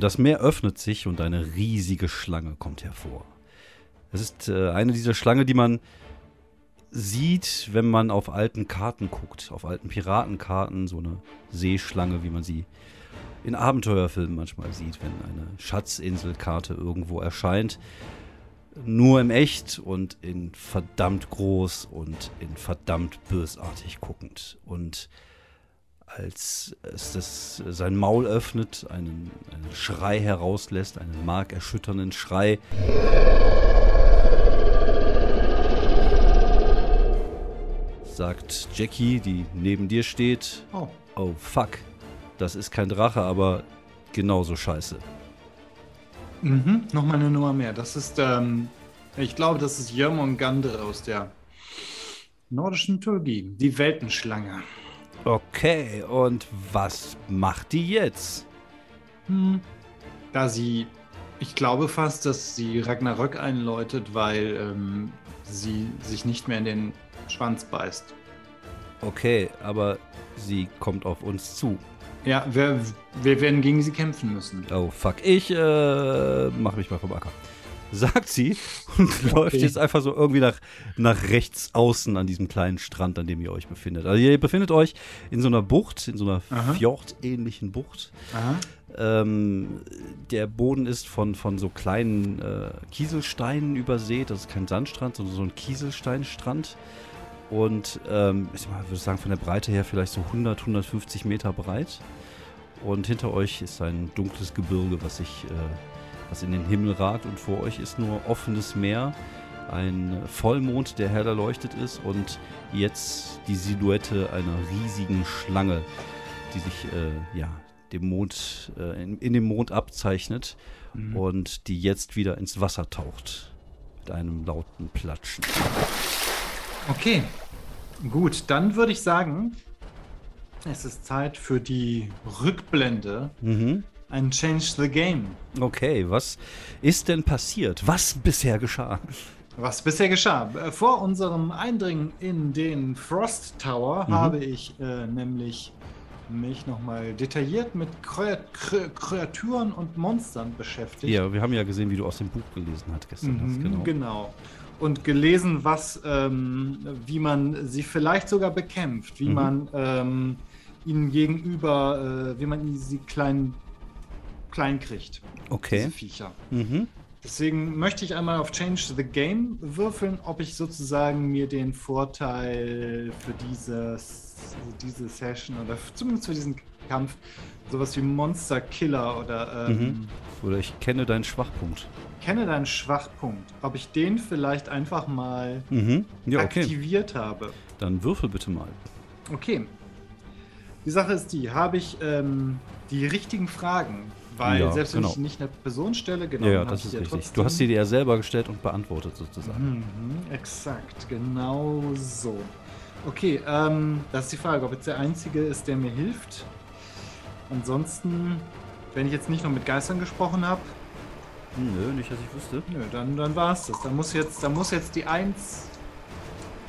Das Meer öffnet sich und eine riesige Schlange kommt hervor. Es ist äh, eine dieser Schlangen, die man sieht, wenn man auf alten Karten guckt, auf alten Piratenkarten, so eine Seeschlange, wie man sie in Abenteuerfilmen manchmal sieht, wenn eine Schatzinselkarte irgendwo erscheint. Nur im Echt und in verdammt groß und in verdammt bösartig guckend. Und als es das, sein Maul öffnet, einen, einen Schrei herauslässt, einen markerschütternden Schrei. Sagt Jackie, die neben dir steht. Oh. Oh fuck, das ist kein Drache, aber genauso scheiße. Mhm, nochmal eine Nummer mehr. Das ist, ähm, ich glaube, das ist Jörmungandr aus der nordischen Mythologie. Die Weltenschlange. Okay, und was macht die jetzt? Hm. Da sie, ich glaube fast, dass sie Ragnarök einläutet, weil ähm, sie sich nicht mehr in den Schwanz beißt. Okay, aber sie kommt auf uns zu. Ja, wir, wir werden gegen sie kämpfen müssen. Oh fuck, ich äh, mach mich mal vom Acker. Sagt sie und okay. läuft jetzt einfach so irgendwie nach, nach rechts außen an diesem kleinen Strand, an dem ihr euch befindet. Also ihr befindet euch in so einer Bucht, in so einer Fjord-ähnlichen Bucht. Ähm, der Boden ist von, von so kleinen äh, Kieselsteinen übersät. Das ist kein Sandstrand, sondern so ein Kieselsteinstrand. Und ähm, ich würde sagen, von der Breite her vielleicht so 100, 150 Meter breit. Und hinter euch ist ein dunkles Gebirge, was sich, äh, was in den Himmel ragt. Und vor euch ist nur offenes Meer, ein Vollmond, der hell erleuchtet ist. Und jetzt die Silhouette einer riesigen Schlange, die sich äh, ja, dem Mond, äh, in, in, dem Mond abzeichnet. Mhm. Und die jetzt wieder ins Wasser taucht. Mit einem lauten Platschen. Okay, gut, dann würde ich sagen, es ist Zeit für die Rückblende. Mhm. Ein Change the Game. Okay, was ist denn passiert? Was bisher geschah? Was bisher geschah? Vor unserem Eindringen in den Frost Tower mhm. habe ich äh, nämlich mich nochmal detailliert mit Kreaturen und Monstern beschäftigt. Ja, wir haben ja gesehen, wie du aus dem Buch gelesen hast gestern. Mhm, genau. genau und gelesen, was, ähm, wie man sie vielleicht sogar bekämpft, wie mhm. man ähm, ihnen gegenüber, äh, wie man sie klein, klein kriegt. Okay. Diese Viecher. Mhm. Deswegen möchte ich einmal auf Change the Game würfeln, ob ich sozusagen mir den Vorteil für dieses, diese Session oder zumindest für diesen Kampf sowas wie Monster Killer oder. Ähm, mhm. Oder ich kenne deinen Schwachpunkt kenne deinen Schwachpunkt, ob ich den vielleicht einfach mal mhm. ja, okay. aktiviert habe. Dann würfel bitte mal. Okay. Die Sache ist die, habe ich ähm, die richtigen Fragen? Weil ja, selbst wenn genau. ich nicht eine Person stelle, genau. Ja, ja das ist richtig. Trotzdem... Du hast sie dir ja selber gestellt und beantwortet sozusagen. Mhm, exakt, genau so. Okay, ähm, das ist die Frage, ob jetzt der Einzige ist, der mir hilft. Ansonsten, wenn ich jetzt nicht noch mit Geistern gesprochen habe, Nö, nicht, dass ich wüsste. Nö, dann, dann war es das. Da muss jetzt, da muss jetzt die 1,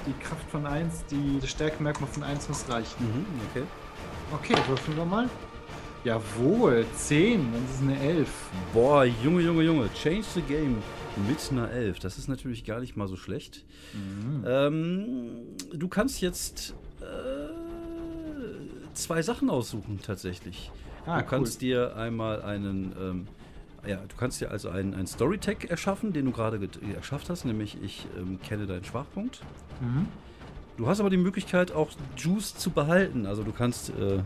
die Kraft von 1, die, das Stärkemerkmal von 1 muss reichen. Mhm, okay. Okay, würfeln wir mal. Jawohl, 10, dann ist es eine 11. Boah, Junge, Junge, Junge. Change the game mit einer 11. Das ist natürlich gar nicht mal so schlecht. Mhm. Ähm, du kannst jetzt äh, zwei Sachen aussuchen, tatsächlich. Ah, du kannst cool. dir einmal einen ähm, ja, du kannst dir also einen, einen Storytag erschaffen, den du gerade erschafft hast, nämlich ich ähm, kenne deinen Schwachpunkt. Mhm. Du hast aber die Möglichkeit, auch Juice zu behalten. Also du kannst, äh,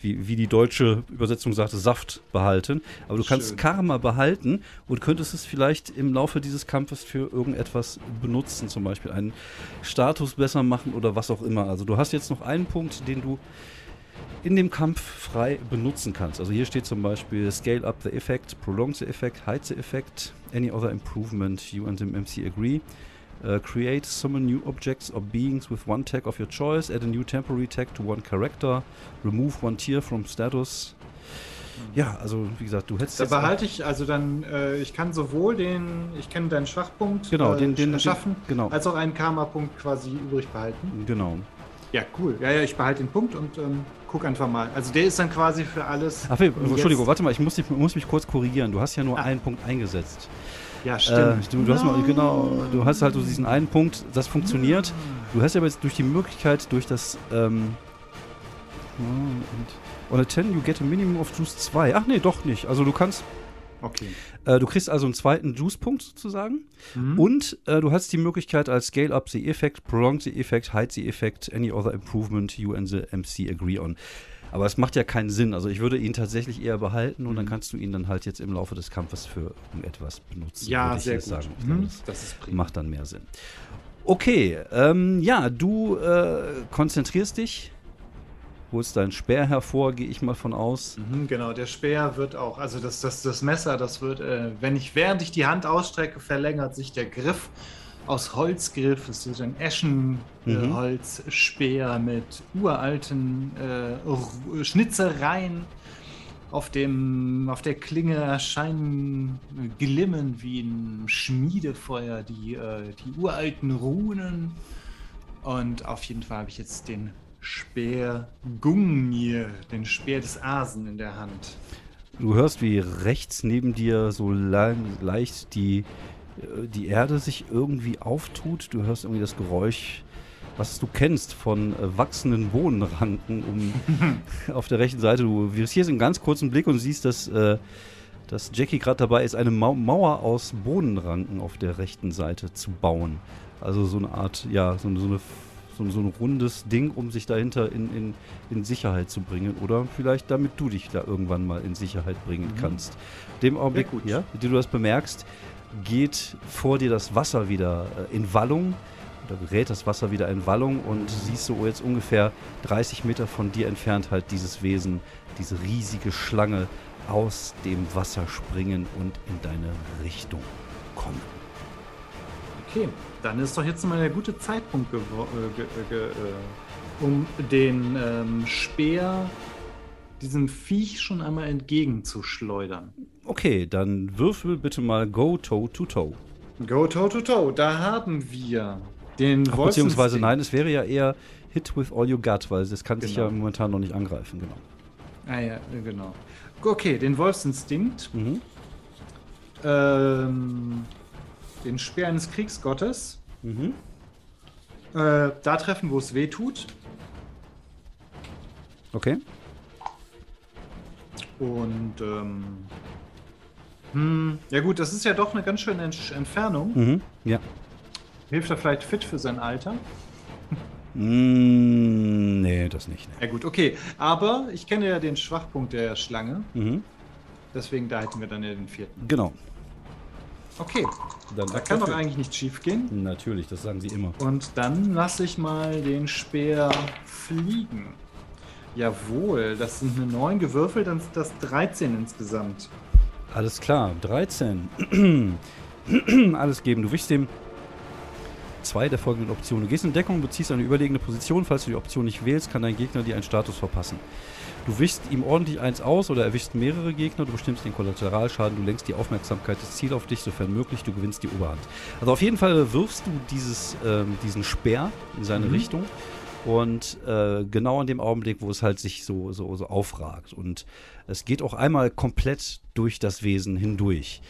wie, wie die deutsche Übersetzung sagte, Saft behalten. Aber du kannst Schön. Karma behalten und könntest es vielleicht im Laufe dieses Kampfes für irgendetwas benutzen. Zum Beispiel einen Status besser machen oder was auch immer. Also du hast jetzt noch einen Punkt, den du in dem Kampf frei benutzen kannst. Also hier steht zum Beispiel Scale up the effect, prolong the effect, hide the effect, any other improvement you and the MC agree. Uh, create, summon new objects or beings with one tag of your choice. Add a new temporary tag to one character. Remove one tier from status. Ja, also wie gesagt, du hättest Da behalte ich, also dann, äh, ich kann sowohl den, ich kenne deinen Schwachpunkt Genau, äh, den- den- schaffen, den- genau. als auch einen Karma-Punkt quasi übrig behalten. genau. Ja, cool. Ja, ja, ich behalte den Punkt und ähm, guck einfach mal. Also der ist dann quasi für alles. Ach, Entschuldigung, warte mal, ich muss, dich, muss mich kurz korrigieren. Du hast ja nur Ah. einen Punkt eingesetzt. Ja, Äh, stimmt. du, du hast mal, genau, du hast halt so diesen einen Punkt, das funktioniert. Du hast aber jetzt durch die Möglichkeit, durch das, ähm, und on a 10 you get a minimum of Juice 2. Ach nee, doch nicht. Also du kannst, Okay. äh, du kriegst also einen zweiten Juice-Punkt sozusagen. Mhm. Und äh, du hast die Möglichkeit als Scale Up the Effect, Prolong the Effect, Hide the Effect, any other improvement you and the MC agree on. Aber es macht ja keinen Sinn. Also ich würde ihn tatsächlich eher behalten und dann kannst du ihn dann halt jetzt im Laufe des Kampfes für irgendetwas benutzen. ja, würde ich sehr gut. Sagen. Mhm. das Das macht dann mehr Sinn. Okay, ähm, ja, du äh, konzentrierst dich, holst deinen Speer hervor, gehe ich mal von aus. Mhm, genau, der Speer wird auch, also das, das, das Messer, das wird, äh, wenn ich, während ich die Hand ausstrecke, verlängert sich der Griff aus Holzgriff. Es wird ein Mhm. Eschenholzspeer mit uralten äh, Schnitzereien. Auf, dem, auf der Klinge erscheinen glimmen wie ein Schmiedefeuer die, äh, die uralten Runen. Und auf jeden Fall habe ich jetzt den Speer Gungnir, den Speer des Asen in der Hand. Du hörst, wie rechts neben dir so le leicht die, die Erde sich irgendwie auftut. Du hörst irgendwie das Geräusch, was du kennst von äh, wachsenden Bohnenranken um, auf der rechten Seite. Du wirst hier einen ganz kurzen Blick und siehst, dass, äh, dass Jackie gerade dabei ist, eine Mau Mauer aus Bohnenranken auf der rechten Seite zu bauen. Also so eine Art, ja, so, eine- so, eine, so, ein- so ein rundes Ding, um sich dahinter in, in, in Sicherheit zu bringen. Oder vielleicht damit du dich da irgendwann mal in Sicherheit bringen Mhm. kannst. Dem Augenblick, ja, mit dem du das bemerkst, geht vor dir das Wasser wieder äh, in Wallung. Oder gerät das Wasser wieder in Wallung und siehst du jetzt ungefähr 30 Meter von dir entfernt halt dieses Wesen, diese riesige Schlange aus dem Wasser springen und in deine Richtung kommen. Okay, dann ist doch jetzt mal der gute Zeitpunkt, äh, ge äh, um den ähm, Speer diesem Viech schon einmal entgegenzuschleudern. Okay, dann würfel bitte mal Go Toe to Toe. Go toe to toe, da haben wir den Ach, beziehungsweise nein, es wäre ja eher Hit with all you got, weil das kann sich Genau. ja momentan noch nicht angreifen, genau. Ah ja, genau. Okay, den Wolfsinstinkt, Mhm. ähm, den Speer eines Kriegsgottes. Mhm. Äh, da treffen, wo es weh tut. Okay. Und ähm, hm, ja gut, das ist ja doch eine ganz schöne Entfernung. Mhm. Ja. Hilft er vielleicht fit für sein Alter? Mm, nee, das nicht. Ja gut, okay. Aber ich kenne ja den Schwachpunkt der Schlange. Nee. Mhm. Deswegen da hätten wir dann ja den vierten. Genau. Okay, Dann da kann doch eigentlich nicht schief gehen. Natürlich, das sagen sie immer. Und dann lasse ich mal den Speer fliegen. Jawohl, das sind eine 9 gewürfelt, dann sind das 13 insgesamt. Alles klar, 13. Alles geben. Du wichst dem zwei der folgenden Optionen. Du gehst in Deckung, beziehst eine überlegene Position. Falls du die Option nicht wählst, kann dein Gegner dir einen Status verpassen. Du wischst ihm ordentlich eins aus oder erwischst mehrere Gegner. Du bestimmst den Kollateralschaden. Du lenkst die Aufmerksamkeit des Ziels auf dich, sofern möglich. Du gewinnst die Oberhand. Also auf jeden Fall wirfst du dieses, ähm, diesen Speer in seine Mhm. Richtung. Und äh, genau in dem Augenblick, wo es halt sich so, so, so aufragt. Und es geht auch einmal komplett durch das Wesen hindurch.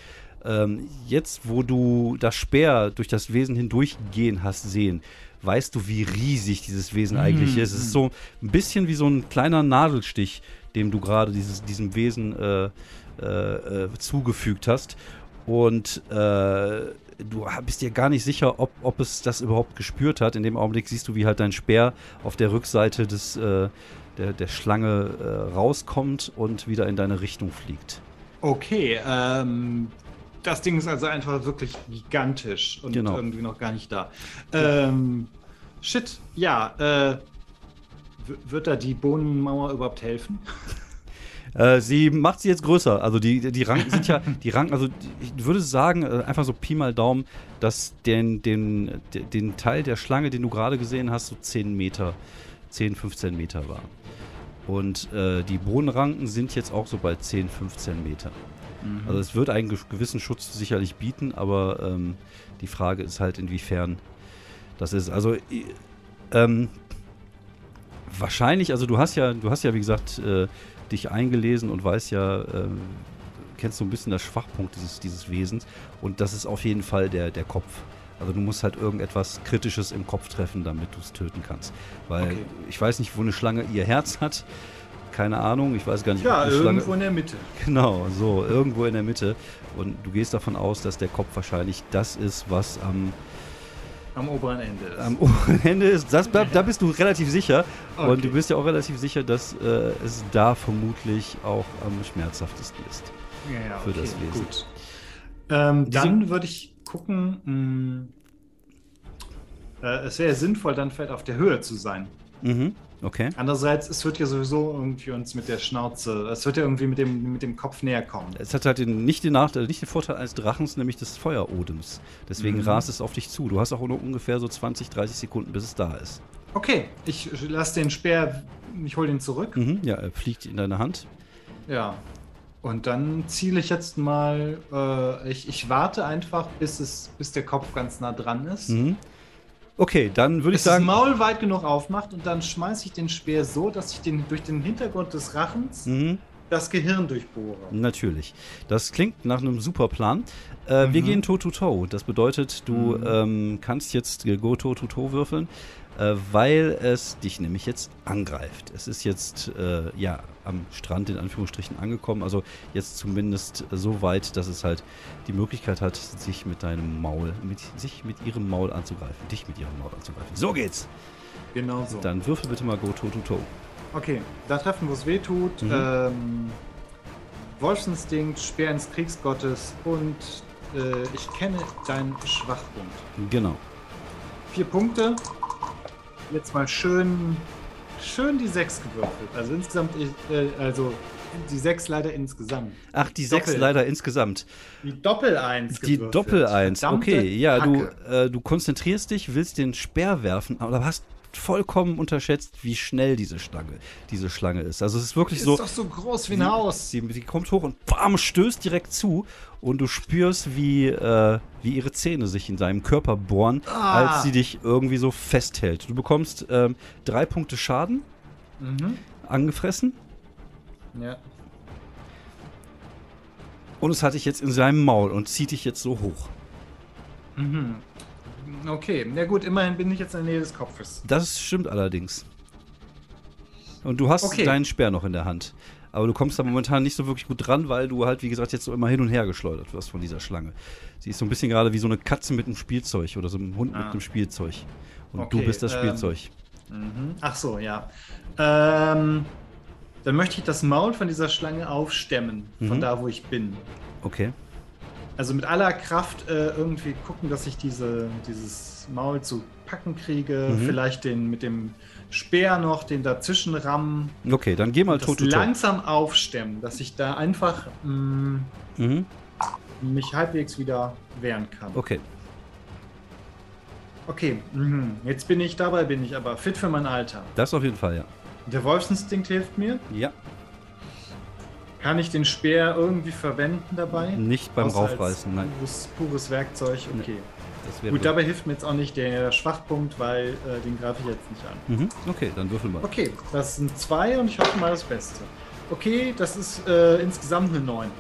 Ähm, jetzt, wo du das Speer durch das Wesen hindurchgehen hast sehen, weißt du, wie riesig dieses Wesen eigentlich ist. Es ist so ein bisschen wie so ein kleiner Nadelstich, dem du gerade diesem Wesen äh, äh, äh, zugefügt hast. Und äh, du bist dir gar nicht sicher, ob, ob es das überhaupt gespürt hat. In dem Augenblick siehst du, wie halt dein Speer auf der Rückseite des, äh, der, der Schlange äh, rauskommt und wieder in deine Richtung fliegt. Okay, ähm, das Ding ist also einfach wirklich gigantisch und Genau. irgendwie noch gar nicht da. Ähm, shit, ja, äh, wird da die Bohnenmauer überhaupt helfen? Äh, sie macht sie jetzt größer. Also die, die Ranken sind ja, die Ranken, also ich würde sagen, äh, einfach so Pi mal Daumen, dass den, den, den Teil der Schlange, den du gerade gesehen hast, so 10 Meter, 10, 15 Meter war. Und äh, die Bodenranken sind jetzt auch so bei 10, 15 Meter. Mhm. Also es wird einen gewissen Schutz sicherlich bieten, aber ähm, die Frage ist halt, inwiefern das ist. Also ähm, wahrscheinlich, also du hast ja, du hast ja, wie gesagt, äh, dich eingelesen und weißt ja, äh, kennst so ein bisschen das Schwachpunkt dieses, dieses Wesens. Und das ist auf jeden Fall der, der Kopf. Also du musst halt irgendetwas Kritisches im Kopf treffen, damit du es töten kannst. Weil okay. ich weiß nicht, wo eine Schlange ihr Herz hat. Keine Ahnung, ich weiß gar nicht. Ja, irgendwo Schlange... in der Mitte. Genau, so, irgendwo in der Mitte. Und du gehst davon aus, dass der Kopf wahrscheinlich das ist, was am am oberen Ende ist. Am oberen Ende ist. Das, da, da bist du relativ sicher. Okay. Und du bist ja auch relativ sicher, dass äh, es da vermutlich auch am schmerzhaftesten ist. Ja, ja, für okay, das Wesen. Gut. Ähm, dann würde ich gucken. Mh, äh, es wäre sinnvoll, dann vielleicht auf der Höhe zu sein. Mhm. Okay. Andererseits, es wird ja sowieso irgendwie uns mit der Schnauze, es wird ja irgendwie mit dem, mit dem Kopf näher kommen. Es hat halt den, nicht, den Nachteil, nicht den Vorteil eines Drachens, nämlich des Feuerodems. Deswegen mhm. rast es auf dich zu. Du hast auch nur ungefähr so 20, 30 Sekunden, bis es da ist. Okay, ich lasse den Speer, ich hole den zurück. Mhm, ja, er fliegt in deine Hand. Ja. Und dann ziele ich jetzt mal, äh, ich, ich warte einfach, bis, es, bis der Kopf ganz nah dran ist. Mhm. Okay, dann würde ich sagen. das Maul weit genug aufmacht und dann schmeiße ich den Speer so, dass ich den durch den Hintergrund des Rachens mhm. das Gehirn durchbohre. Natürlich. Das klingt nach einem super Plan. Äh, mhm. Wir gehen Toe-to-Toe. Das bedeutet, du mhm. ähm, kannst jetzt Go Toe-to-Toe würfeln äh, weil es dich nämlich jetzt angreift. Es ist jetzt äh, ja am Strand in Anführungsstrichen angekommen, also jetzt zumindest so weit, dass es halt die Möglichkeit hat, sich mit deinem Maul, mit, sich mit ihrem Maul anzugreifen, dich mit ihrem Maul anzugreifen. So geht's. Genau so. Dann würfel bitte mal Go Toe to Toe. Okay, da treffen, wo es weh tut. Mhm. Ähm, Wolfsinstinkt, Speer ins Kriegsgottes und äh, ich kenne deinen Schwachpunkt. Genau. Vier Punkte jetzt mal schön, schön die 6 gewürfelt. Also insgesamt, äh, also die 6 leider insgesamt. Ach, die 6 leider insgesamt. Die Doppel-1. Die Doppel-1, okay. Ja, du, äh, du konzentrierst dich, willst den Speer werfen, aber hast vollkommen unterschätzt, wie schnell diese Schlange, diese Schlange ist. Also es ist wirklich die so. Ist doch so groß wie ein Haus. Sie, sie, kommt hoch und bam, stößt direkt zu und du spürst, wie, äh, wie ihre Zähne sich in deinem Körper bohren, ah. als sie dich irgendwie so festhält. Du bekommst ähm, drei Punkte Schaden mhm. angefressen. Ja. Und es hat dich jetzt in seinem Maul und zieht dich jetzt so hoch. Mhm. Okay, na gut, immerhin bin ich jetzt in der Nähe des Kopfes. Das stimmt allerdings. Und du hast okay. deinen Speer noch in der Hand. Aber du kommst da momentan nicht so wirklich gut dran, weil du halt, wie gesagt, jetzt so immer hin und her geschleudert wirst von dieser Schlange. Sie ist so ein bisschen gerade wie so eine Katze mit einem Spielzeug oder so einem Hund ah. mit einem Spielzeug. Und okay, du bist das ähm, Spielzeug. Ähm, Ach so, ja. Ähm, dann möchte ich das Maul von dieser Schlange aufstemmen, von mhm. da, wo ich bin. Okay also mit aller Kraft äh, irgendwie gucken, dass ich diese, dieses Maul zu packen kriege. Mhm. Vielleicht den mit dem Speer noch, den dazwischen rammen. Okay, dann geh mal tot. Langsam aufstemmen, dass ich da einfach mh, mm, mhm. mich halbwegs wieder wehren kann. Okay. Okay, mh. jetzt bin ich dabei, bin ich aber fit für mein Alter. Das auf jeden Fall, ja. Der Wolfsinstinkt hilft mir. Ja. Kann ich den Speer irgendwie verwenden dabei? Nicht beim Raufreißen, nein. Pures, pures Werkzeug, okay. Nee, Gut, dabei hilft mir jetzt auch nicht der Schwachpunkt, weil äh, den greife ich jetzt nicht an. Mhm. Okay, dann würfel mal. Okay, das sind zwei und ich hoffe mal das Beste. Okay, das ist äh, insgesamt eine 9.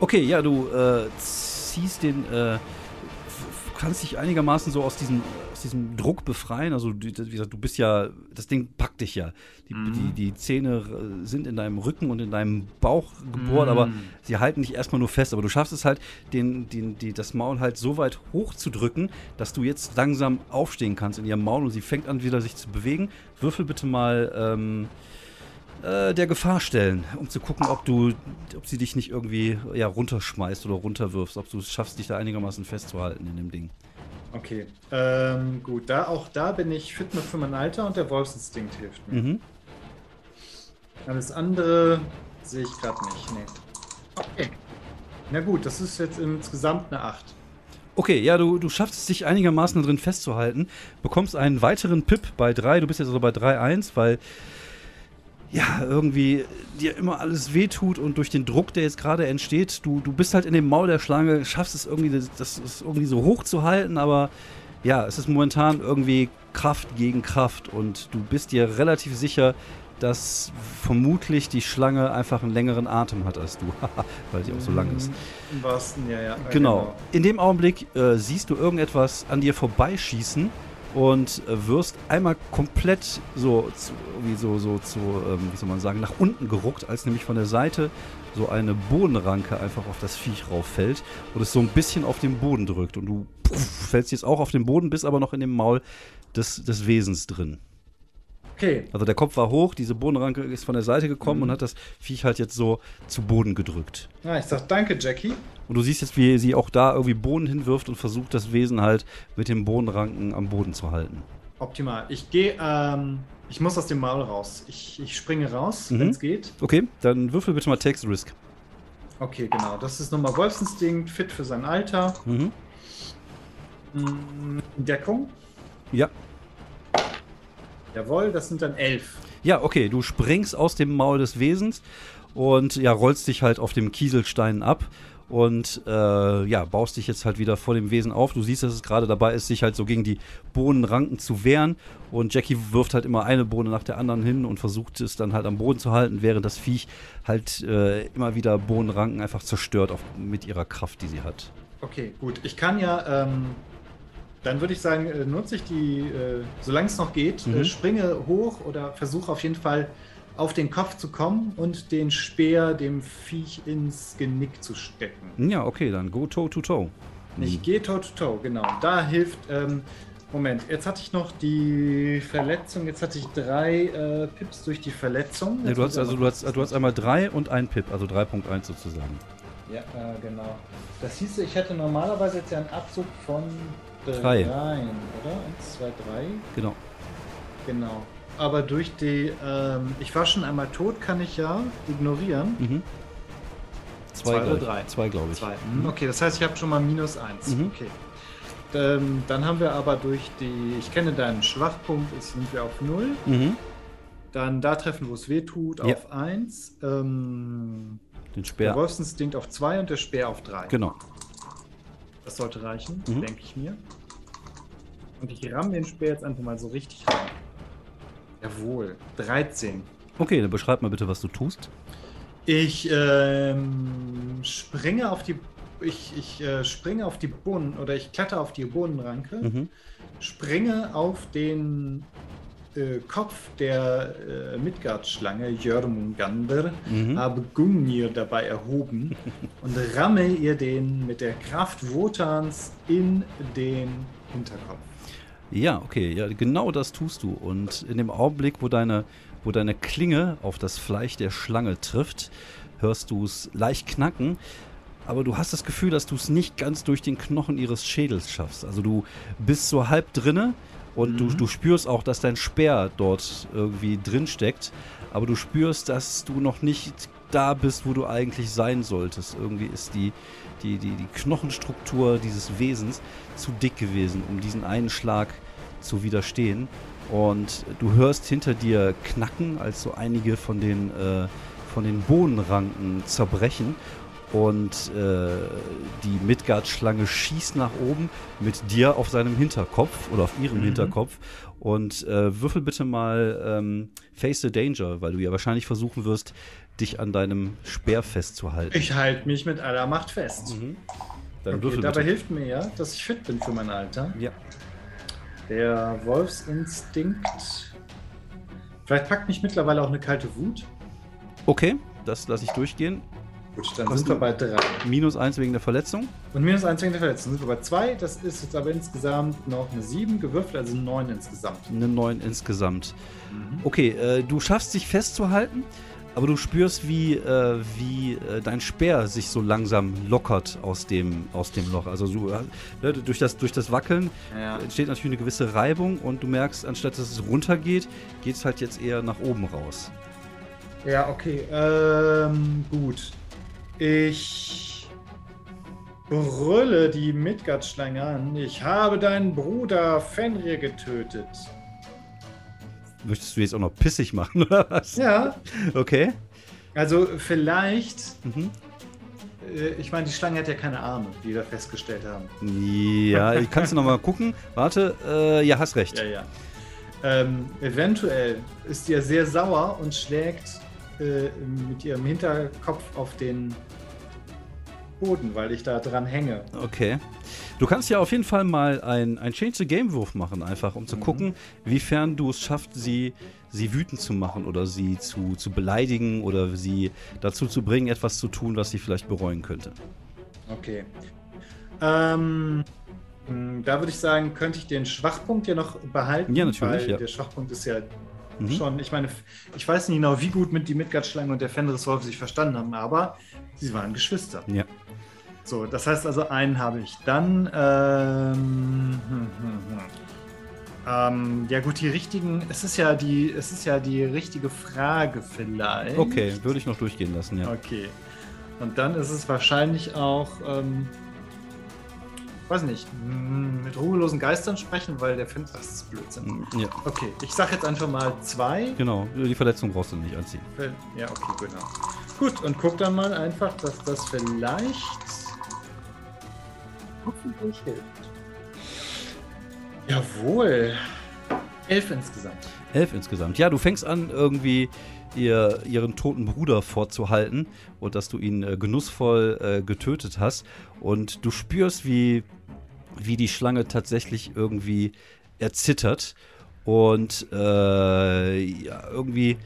Okay, ja, du äh, ziehst den äh, kannst dich einigermaßen so aus diesem, aus diesem Druck befreien. Also, wie gesagt, du bist ja, das Ding packt dich ja. Die, mhm. die, die Zähne äh, sind in deinem Rücken und in deinem Bauch gebohrt, mhm. aber sie halten dich erstmal nur fest. Aber du schaffst es halt, den, den, die, das Maul halt so weit hochzudrücken, dass du jetzt langsam aufstehen kannst in ihrem Maul und sie fängt an, wieder sich zu bewegen. Würfel bitte mal. Ähm, äh, der Gefahr stellen, um zu gucken, ob du, ob sie dich nicht irgendwie ja, runterschmeißt oder runterwirfst, ob du es schaffst, dich da einigermaßen festzuhalten in dem Ding. Okay, ähm, gut, da auch da bin ich fit für mein Alter und der Wolfsinstinkt hilft mir. Mhm. Alles andere sehe ich gerade nicht. Nee. Okay. Na gut, das ist jetzt insgesamt eine 8. Okay, ja, du, du schaffst es, dich einigermaßen drin festzuhalten, bekommst einen weiteren Pip bei 3, du bist jetzt also bei 3-1, weil ja, irgendwie dir immer alles wehtut und durch den Druck, der jetzt gerade entsteht, du, du bist halt in dem Maul der Schlange, schaffst es irgendwie, das, das irgendwie so hoch zu halten, aber ja, es ist momentan irgendwie Kraft gegen Kraft und du bist dir relativ sicher, dass vermutlich die Schlange einfach einen längeren Atem hat als du, weil sie auch so lang ist. Im wahrsten, ja, ja. Genau. genau. In dem Augenblick äh, siehst du irgendetwas an dir vorbeischießen und äh, wirst einmal komplett so, wie so, so zu, ähm, wie soll man sagen, nach unten geruckt, als nämlich von der Seite so eine Bodenranke einfach auf das Viech rauffällt und es so ein bisschen auf den Boden drückt und du puff, fällst jetzt auch auf den Boden, bist aber noch in dem Maul des, des Wesens drin. Okay. Also der Kopf war hoch, diese Bodenranke ist von der Seite gekommen mhm. und hat das Viech halt jetzt so zu Boden gedrückt. Ja, ich sag danke, Jackie. Und du siehst jetzt, wie sie auch da irgendwie Boden hinwirft und versucht, das Wesen halt mit den Bodenranken am Boden zu halten. Optimal. Ich gehe, ähm, ich muss aus dem Maul raus. Ich, ich springe raus, mhm. wenn es geht. Okay, dann würfel bitte mal Text Risk. Okay, genau. Das ist nochmal Wolfsinstinkt, fit für sein Alter. Mhm. Mm, Deckung. Ja. Jawohl, das sind dann elf. Ja, okay, du springst aus dem Maul des Wesens und ja, rollst dich halt auf dem Kieselstein ab und äh, ja, baust dich jetzt halt wieder vor dem Wesen auf. Du siehst, dass es gerade dabei ist, sich halt so gegen die Bohnenranken zu wehren. Und Jackie wirft halt immer eine Bohne nach der anderen hin und versucht es dann halt am Boden zu halten, während das Viech halt äh, immer wieder Bohnenranken einfach zerstört auf, mit ihrer Kraft, die sie hat. Okay, gut. Ich kann ja ähm, dann würde ich sagen, äh, nutze ich die, äh, solange es noch geht, äh, mhm. springe hoch oder versuche auf jeden Fall auf den Kopf zu kommen und den Speer dem Viech ins Genick zu stecken. Ja, okay, dann go toe to toe. Ich gehe toe to toe, genau. Da hilft. Ähm, Moment, jetzt hatte ich noch die Verletzung. Jetzt hatte ich drei äh, Pips durch die Verletzung. Nee, du hast also du hast, du hast einmal drei und ein Pip, also 3.1 sozusagen. Ja, äh, genau. Das hieß, ich hätte normalerweise jetzt ja einen Abzug von drei. Rein, oder? Eins, zwei, drei. Genau. Genau. Aber durch die, ähm, ich war schon einmal tot, kann ich ja ignorieren. Mhm. Zwei, zwei oder drei? Zwei, glaube ich. Zwei. Mhm. Okay, das heißt, ich habe schon mal minus eins. Mhm. Okay. Ähm, dann haben wir aber durch die, ich kenne deinen Schwachpunkt, jetzt sind wir auf null. Mhm. Dann da treffen, wo es weh tut, ja. auf eins. Ähm, Den Speer. Der Wolfsinstinkt auf zwei und der Speer auf drei. Genau. Das sollte reichen, mhm. denke ich mir. Und ich ramme den Speer jetzt einfach mal so richtig rein. Jawohl, 13. Okay, dann beschreib mal bitte, was du tust. Ich ähm, springe auf die ich, ich äh, springe auf die Bohnen oder ich kletter auf die Bohnenranke, mhm. springe auf den äh, Kopf der äh, Midgard-Schlange Jörmungandr, mhm. habe Gungnir dabei erhoben und ramme ihr den mit der Kraft Wotans in den Hinterkopf. Ja, okay, ja, genau das tust du. Und in dem Augenblick, wo deine, wo deine Klinge auf das Fleisch der Schlange trifft, hörst du es leicht knacken. Aber du hast das Gefühl, dass du es nicht ganz durch den Knochen ihres Schädels schaffst. Also du bist so halb drinne, und mhm. du, du spürst auch, dass dein Speer dort irgendwie drin steckt. Aber du spürst, dass du noch nicht da bist, wo du eigentlich sein solltest. Irgendwie ist die, die, die, die Knochenstruktur dieses Wesens zu dick gewesen, um diesen einen Schlag zu widerstehen. Und du hörst hinter dir knacken, als so einige von den, äh, von den Bohnenranken zerbrechen und äh, die Midgard-Schlange schießt nach oben mit dir auf seinem Hinterkopf oder auf ihrem mhm. Hinterkopf. Und äh, würfel bitte mal ähm, Face the Danger, weil du ja wahrscheinlich versuchen wirst, dich an deinem Speer festzuhalten. Ich halte mich mit aller Macht fest. Mhm. Dann okay, würfel dabei bitte. hilft mir ja, dass ich fit bin für mein Alter. Ja. Der Wolfsinstinkt. Vielleicht packt mich mittlerweile auch eine kalte Wut. Okay, das lasse ich durchgehen. Gut, dann Hast sind wir bei 3. Minus 1 wegen der Verletzung. Und minus 1 wegen der Verletzung. Sind wir bei 2. Das ist jetzt aber insgesamt noch eine 7 gewürfelt, also 9 insgesamt. Eine 9 insgesamt. Mhm. Okay, äh, du schaffst dich festzuhalten, aber du spürst, wie, äh, wie äh, dein Speer sich so langsam lockert aus dem, aus dem Loch. Also so, äh, durch, das, durch das Wackeln ja. entsteht natürlich eine gewisse Reibung und du merkst, anstatt dass es runtergeht, geht es halt jetzt eher nach oben raus. Ja, okay. Ähm, gut. Ich brülle die Midgard-Schlange an. Ich habe deinen Bruder Fenrir getötet. Möchtest du jetzt auch noch pissig machen, oder was? Ja, Okay. also vielleicht. Mhm. äh, Ich meine, die Schlange hat ja keine Arme, wie wir festgestellt haben. Ja, ich kannst du noch mal gucken. Warte, äh, ja, hast recht. Ja, ja. Ähm, eventuell ist ja sehr sauer und schlägt äh, mit ihrem Hinterkopf auf den Boden, weil ich da dran hänge. Okay. Du kannst ja auf jeden Fall mal ein, ein Change the Game Wurf machen, einfach um zu gucken, wiefern du es schaffst, sie, sie wütend zu machen oder sie zu, zu beleidigen oder sie dazu zu bringen, etwas zu tun, was sie vielleicht bereuen könnte. Okay. Ähm, da würde ich sagen, könnte ich den Schwachpunkt ja noch behalten. Ja, natürlich, Weil ja. der Schwachpunkt ist ja Mhm. schon, ich meine, ich weiß nicht genau, wie gut mit die Midgard-Schlange und der Fenriswolf sich verstanden haben, aber sie waren Geschwister. Ja. So, das heißt also, einen habe ich. Dann, ähm, hm, hm, hm. Ähm, ja gut, die richtigen, es ist ja die, es ist ja die richtige Frage vielleicht. Okay, würde ich noch durchgehen lassen, ja. Okay. Und dann ist es wahrscheinlich auch, ähm, weiß nicht, mm, mit ruhelosen Geistern sprechen, weil der findet, das ist Blödsinn. Ja, Okay, ich sag jetzt einfach mal zwei. genau. Die Verletzung brauchst du nicht anziehen. Ja, okay, genau. Gut, und guck dann mal einfach, dass das vielleicht hoffentlich hilft. Jawohl. Elf insgesamt. Elf insgesamt. Ja, du fängst an, irgendwie ihr, ihren toten Bruder vorzuhalten und dass du ihn äh, genussvoll äh, getötet hast. Und du spürst, wie, wie die Schlange tatsächlich irgendwie erzittert und äh, ja, irgendwie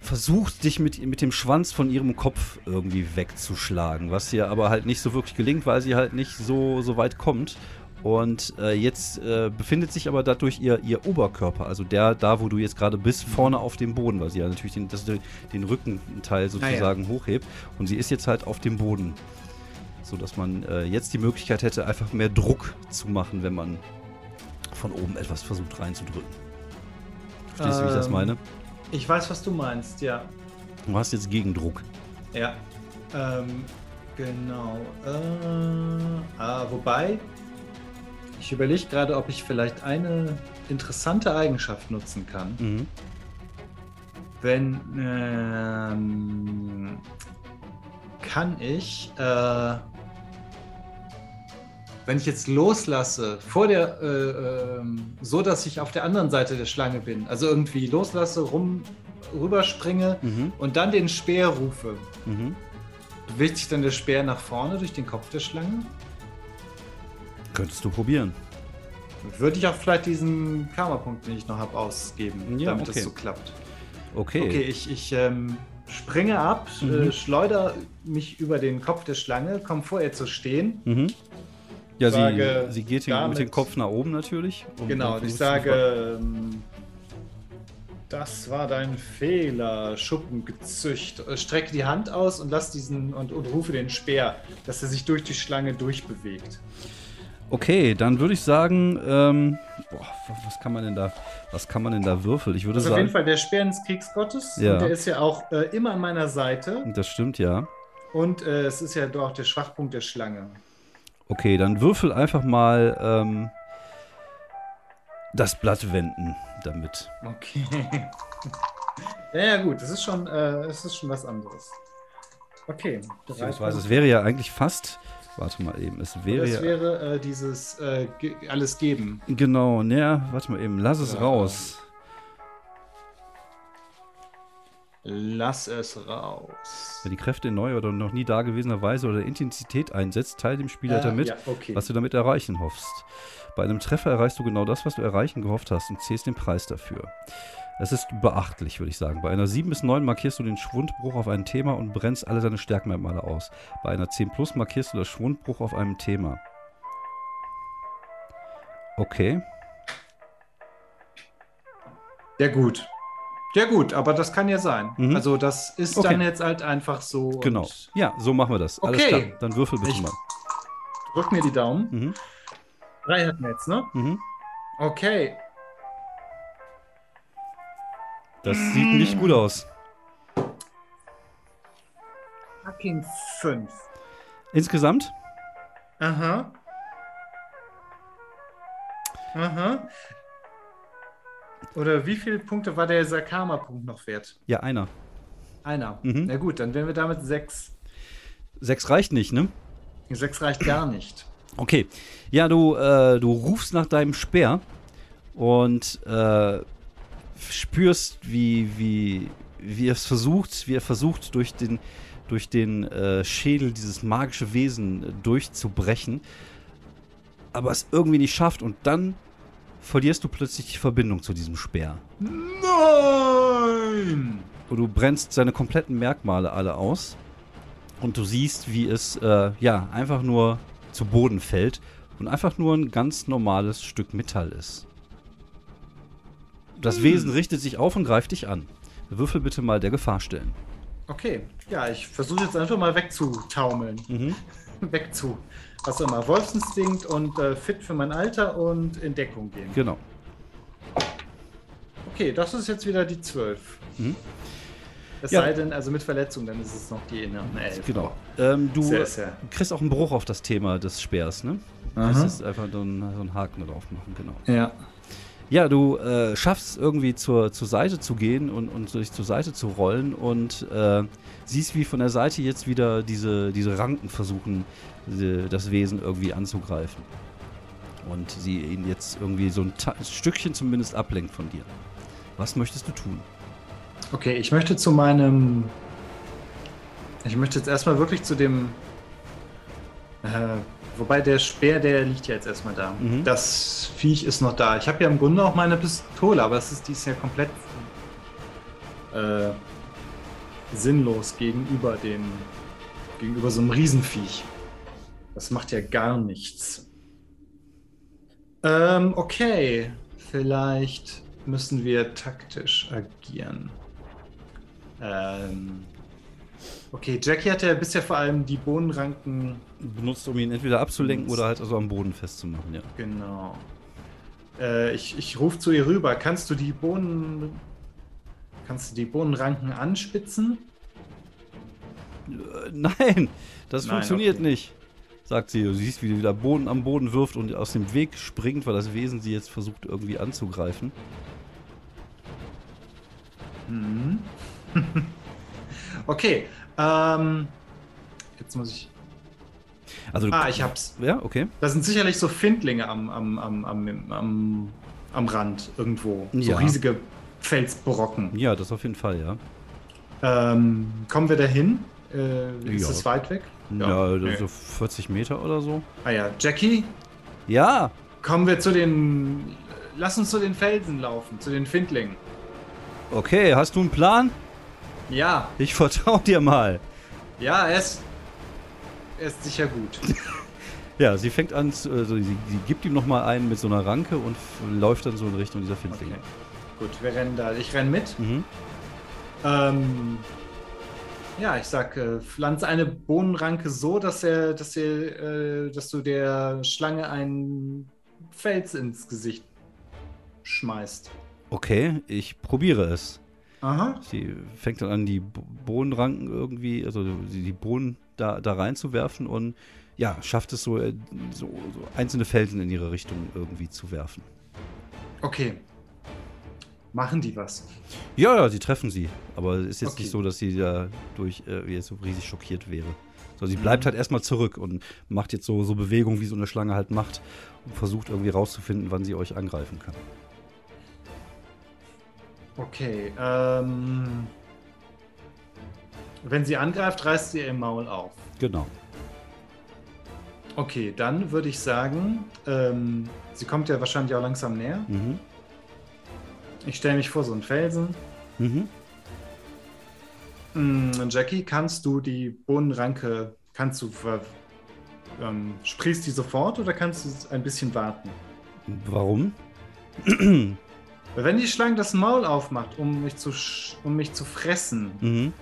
versucht, dich mit, mit dem Schwanz von ihrem Kopf irgendwie wegzuschlagen, was ihr aber halt nicht so wirklich gelingt, weil sie halt nicht so, so weit kommt. Und äh, jetzt äh, befindet sich aber dadurch ihr, ihr Oberkörper, also der, da wo du jetzt gerade bist, vorne auf dem Boden, weil sie ja natürlich den, das, den Rückenteil sozusagen hochhebt. Und sie ist jetzt halt auf dem Boden. So dass man äh, jetzt die Möglichkeit hätte, einfach mehr Druck zu machen, wenn man von oben etwas versucht reinzudrücken. Verstehst du, wie ich das Ähm, meine? Ich weiß, was du meinst, ja. Du hast jetzt Gegendruck. Ja. Ähm, genau. Äh, ah, wobei, ich überlege gerade, ob ich vielleicht eine interessante Eigenschaft nutzen kann. Mhm. Wenn ähm, kann ich, äh, wenn ich jetzt loslasse, vor der, äh, ähm, so dass ich auf der anderen Seite der Schlange bin, also irgendwie loslasse, rum, rüberspringe Mhm. und dann den Speer rufe, Mhm. bewegt sich dann der Speer nach vorne durch den Kopf der Schlange? Könntest du probieren. Würde ich auch vielleicht diesen Karma-Punkt, den ich noch habe, ausgeben, Ja, damit okay. das so klappt. Okay. Okay, ich, ich ähm, springe ab, Mhm. äh, schleuder mich über den Kopf der Schlange, komme vor ihr zu stehen. Ja, Sage sie, sie geht hier mit damit- dem Kopf nach oben natürlich. und genau, und ich sie sage, ähm, das war dein Fehler, Schuppengezücht. Äh, Strecke die Hand aus und lass diesen und, und rufe den Speer, dass er sich durch die Schlange durchbewegt. Okay, dann würde ich sagen, ähm, boah, was kann man denn da, was kann man denn da würfeln? Ich würde Also auf jeden sagen, Fall der Speer des Kriegsgottes. Ja. Und der ist ja auch äh, immer an meiner Seite. das stimmt ja. Und äh, es ist ja doch auch der Schwachpunkt der Schlange. Okay, dann würfel einfach mal ähm, das Blatt wenden damit. Okay. ja, ja, gut, das ist schon, äh, das ist schon was anderes. Okay. drei Beziehungsweise es wäre ja eigentlich fast, warte mal eben, es wäre Das ja, wäre äh, dieses äh, ge alles geben. genau, naja, warte mal eben, lass es Ja. raus. Lass es raus. Wenn die Kräfte in neuer oder noch nie dagewesener Weise oder Intensität einsetzt, teile dem Spielleiter Äh, mit, Ja, okay. was du damit erreichen hoffst. Bei einem Treffer erreichst du genau das, was du erreichen gehofft hast und zählst den Preis dafür. Es ist beachtlich, würde ich sagen. Bei einer 7 bis 9 markierst du den Schwundbruch auf ein Thema und brennst alle deine Stärkenmerkmale aus. Bei einer 10 plus markierst du das Schwundbruch auf einem Thema. Okay. Ja, gut. Ja, gut, aber das kann ja sein. Mhm. Also, das ist Okay. dann jetzt halt einfach so. Genau. Ja, so machen wir das. Alles Okay. klar. Dann würfel bitte Ich- mal. Drück mir die Daumen. Mhm. Drei hatten wir jetzt, ne? Mhm. Okay. Das sieht nicht gut aus. fucking fünf. Insgesamt? Aha. Aha. Oder wie viele Punkte war der Sakama-Punkt noch wert? Ja, einer. Einer. Mhm. Na gut, dann wären wir damit sechs. Sechs reicht nicht, ne? Sechs reicht gar nicht. Okay. Ja, du, äh, du rufst nach deinem Speer und äh, spürst, wie, wie, wie er es versucht, wie er versucht, durch den, durch den äh, Schädel dieses magische Wesen äh, durchzubrechen, aber es irgendwie nicht schafft und dann verlierst du plötzlich die Verbindung zu diesem Speer. Nein! Und du brennst seine kompletten Merkmale alle aus. Und du siehst, wie es äh, ja einfach nur zu Boden fällt und einfach nur ein ganz normales Stück Metall ist. Das Wesen richtet sich auf und greift dich an. Würfel bitte mal der Gefahr stellen. Okay, ja, ich versuche jetzt einfach mal wegzutaumeln. Mhm. Wegzu. Was immer. Wolfsinstinkt und äh, fit für mein Alter und in Deckung gehen. Genau. Okay, das ist jetzt wieder die 12. Mhm. Es Ja. sei denn, also mit Verletzung, dann ist es noch die eine 11. Genau. Ähm, du Sehr, sehr. kriegst auch einen Bruch auf das Thema des Speers, ne? Aha. Das ist einfach so ein, so einen Haken drauf machen, genau. Ja. Ja, du äh, schaffst irgendwie zur, zur Seite zu gehen und, und dich zur Seite zu rollen und äh, siehst, wie von der Seite jetzt wieder diese, diese Ranken versuchen, diese, das Wesen irgendwie anzugreifen. Und sie ihn jetzt irgendwie so ein, Ta- Stückchen zumindest ablenkt von dir. Was möchtest du tun? Okay, ich möchte zu meinem. Ich möchte jetzt erstmal wirklich zu dem. Äh, wobei der Speer, der liegt ja jetzt erstmal da. Mhm. Das Viech ist noch da. Ich habe ja im Grunde auch meine Pistole, aber es ist dies ja komplett äh, sinnlos gegenüber dem. gegenüber so einem Riesenviech. Das macht ja gar nichts. Ähm, okay. Vielleicht müssen wir taktisch agieren. Ähm. Okay, Jackie hat ja bisher vor allem die Bohnenranken. Benutzt, um ihn entweder abzulenken Benutzt. oder halt also am Boden festzumachen, ja. Genau. Äh, ich ich rufe zu ihr rüber. Kannst du die Bohnen. Kannst du die Bohnenranken anspitzen? Äh, nein, das Nein, funktioniert okay. nicht, sagt sie. Du siehst, wie sie wieder Boden am Boden wirft und aus dem Weg springt, weil das Wesen sie jetzt versucht irgendwie anzugreifen. Mhm. okay. Ähm. Jetzt muss ich. Also Ah, ich hab's. ja, okay. Da sind sicherlich so Findlinge am, am, am, am, am, am Rand irgendwo. So Ja. riesige Felsbrocken. Ja, das auf jeden Fall, ja. Ähm, kommen wir dahin? Äh, ist Ja. es weit weg? Ja, das nee. ist so 40 Meter oder so. Ah ja, Jackie, Ja, kommen wir zu den. Lass uns zu den Felsen laufen, zu den Findlingen. okay, hast du einen Plan? Ja, Ich vertraue dir mal. ja, er ist. Er ist sicher gut. Ja, sie fängt an, zu- also sie, sie gibt ihm nochmal einen mit so einer Ranke und läuft dann so in Richtung dieser Findlinge. Okay. Gut, wir rennen da. Ich renn mit. Mhm. Ähm, ja, ich sag, äh, pflanze eine Bohnenranke so, dass er, dass er, äh, dass du der Schlange einen Fels ins Gesicht schmeißt. Okay, ich probiere es. Aha. Sie fängt dann an, die Bo- Bohnenranken irgendwie, also die Bohnen da, da reinzuwerfen und ja, schafft es so, äh, so, so einzelne Felsen in ihre Richtung irgendwie zu werfen. Okay. Machen die was? Ja, ja, sie treffen sie. Aber es ist jetzt Okay. nicht so, dass sie da durch äh, jetzt so riesig schockiert wäre. So, sie bleibt halt erstmal zurück und macht jetzt so, so Bewegungen, wie so eine Schlange halt macht und versucht irgendwie rauszufinden, wann sie euch angreifen kann. Okay. Ähm, wenn sie angreift, reißt sie ihr Maul auf. Genau. Okay, dann würde ich sagen, ähm, sie kommt ja wahrscheinlich auch langsam näher. Mhm. Ich stelle mich vor so einen Felsen. Mhm. Mm, Jackie, kannst du die Bohnenranke, kannst du ähm, sprießt die sofort oder kannst du ein bisschen warten? Warum? Wenn die Schlange das Maul aufmacht, um mich zu, um mich zu fressen, Mhm.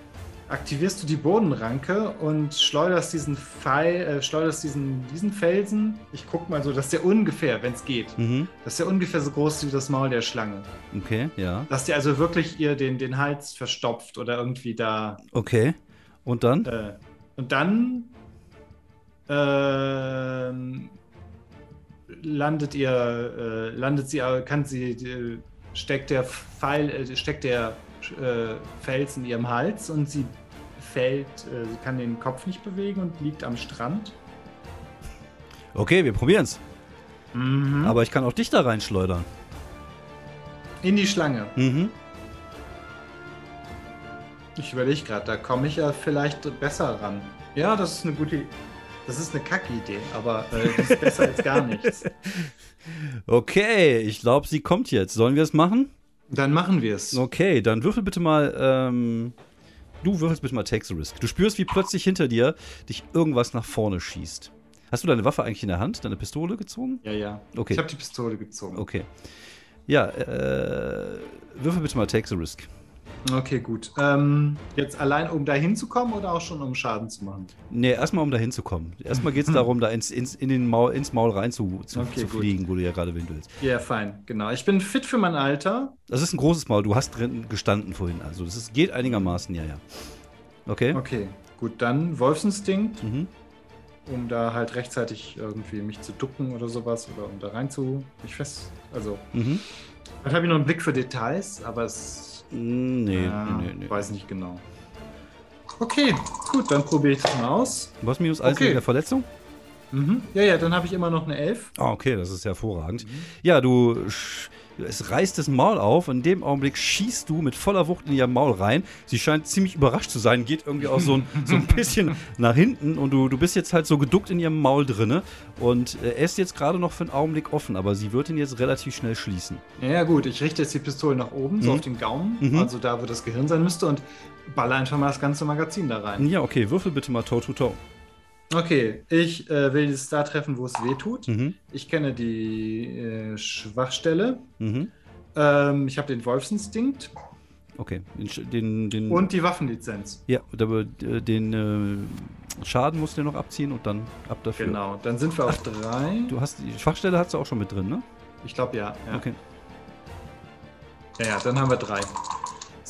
aktivierst du die Bodenranke und schleuderst diesen Pfeil, äh, schleuderst diesen, diesen Felsen. Ich guck mal so, dass der ungefähr, wenn es geht, Mhm. dass der ungefähr so groß ist wie das Maul der Schlange. Okay, ja. Dass der also wirklich ihr den, den Hals verstopft oder irgendwie da. Okay. Und dann? Äh, und dann ähm, landet ihr, äh, landet sie, äh, kann sie, äh, steckt der Pfeil, äh, steckt der äh, Fels in ihrem Hals und sie fällt, äh, sie kann den Kopf nicht bewegen und liegt am Strand. Okay, wir probieren's. Mhm. Aber ich kann auch dich da reinschleudern. In die Schlange. Mhm. Ich überlege gerade, da komme ich ja vielleicht besser ran. Ja, das ist eine gute Das ist eine Kackidee, aber äh, das ist besser als gar nichts. Okay, ich glaube, sie kommt jetzt. Sollen wir es machen? Dann machen wir es. Okay, dann würfel bitte mal. Ähm, du würfelst bitte mal Take the Risk. Du spürst, wie plötzlich hinter dir dich irgendwas nach vorne schießt. Hast du deine Waffe eigentlich in der Hand, deine Pistole gezogen? Ja, ja. Okay. Ich habe die Pistole gezogen. Okay. Ja, äh, würfel bitte mal Take the Risk. Okay, gut. Ähm, jetzt allein, um da hinzukommen oder auch schon um Schaden zu machen? Nee, erstmal um da hinzukommen. Erstmal geht es darum, da ins, ins, in den Maul, ins Maul rein zu, zu, Okay, zu fliegen, wo du ja gerade willst. Ja, fein, genau. Ich bin fit für mein Alter. Das ist ein großes Maul. Du hast drin gestanden vorhin. Also, das ist, geht einigermaßen, ja, ja. Okay? Okay, gut, dann Wolfsinstinkt, Mhm. um da halt rechtzeitig irgendwie mich zu ducken oder sowas oder um da rein zu mich fest. Also, Mhm. dann habe ich noch einen Blick für Details, aber es Nee, äh, nee, nee, nee. weiß nicht genau. Okay, gut, dann probiere ich das mal aus. Hast minus 1 Okay. wegen der Verletzung? Mhm. Ja, ja, dann habe ich immer noch eine 11. Ah, okay, das ist hervorragend. Mhm. Ja, du. Es reißt das Maul auf. In dem Augenblick schießt du mit voller Wucht in ihr Maul rein. Sie scheint ziemlich überrascht zu sein, geht irgendwie auch so ein, so ein bisschen nach hinten und du, du bist jetzt halt so geduckt in ihrem Maul drinne. Und äh, er ist jetzt gerade noch für einen Augenblick offen, aber sie wird ihn jetzt relativ schnell schließen. Ja, gut, ich richte jetzt die Pistole nach oben, so Mhm. auf den Gaumen, Mhm. also da, wo das Gehirn sein müsste, und baller einfach mal das ganze Magazin da rein. Ja, okay, würfel bitte mal Toe to Toe. Okay, ich äh, will es da treffen, wo es weh tut. Mhm. Ich kenne die äh, Schwachstelle. Mhm. Ähm, ich habe den Wolfsinstinkt Okay, den, den, und die Waffenlizenz. ja, aber, äh, den äh, Schaden musst du noch abziehen und dann ab dafür. Genau, dann sind wir auf drei. Du hast die Schwachstelle hast du auch schon mit drin, ne? Ich glaube ja. Ja. Okay. ja, ja, dann haben wir drei.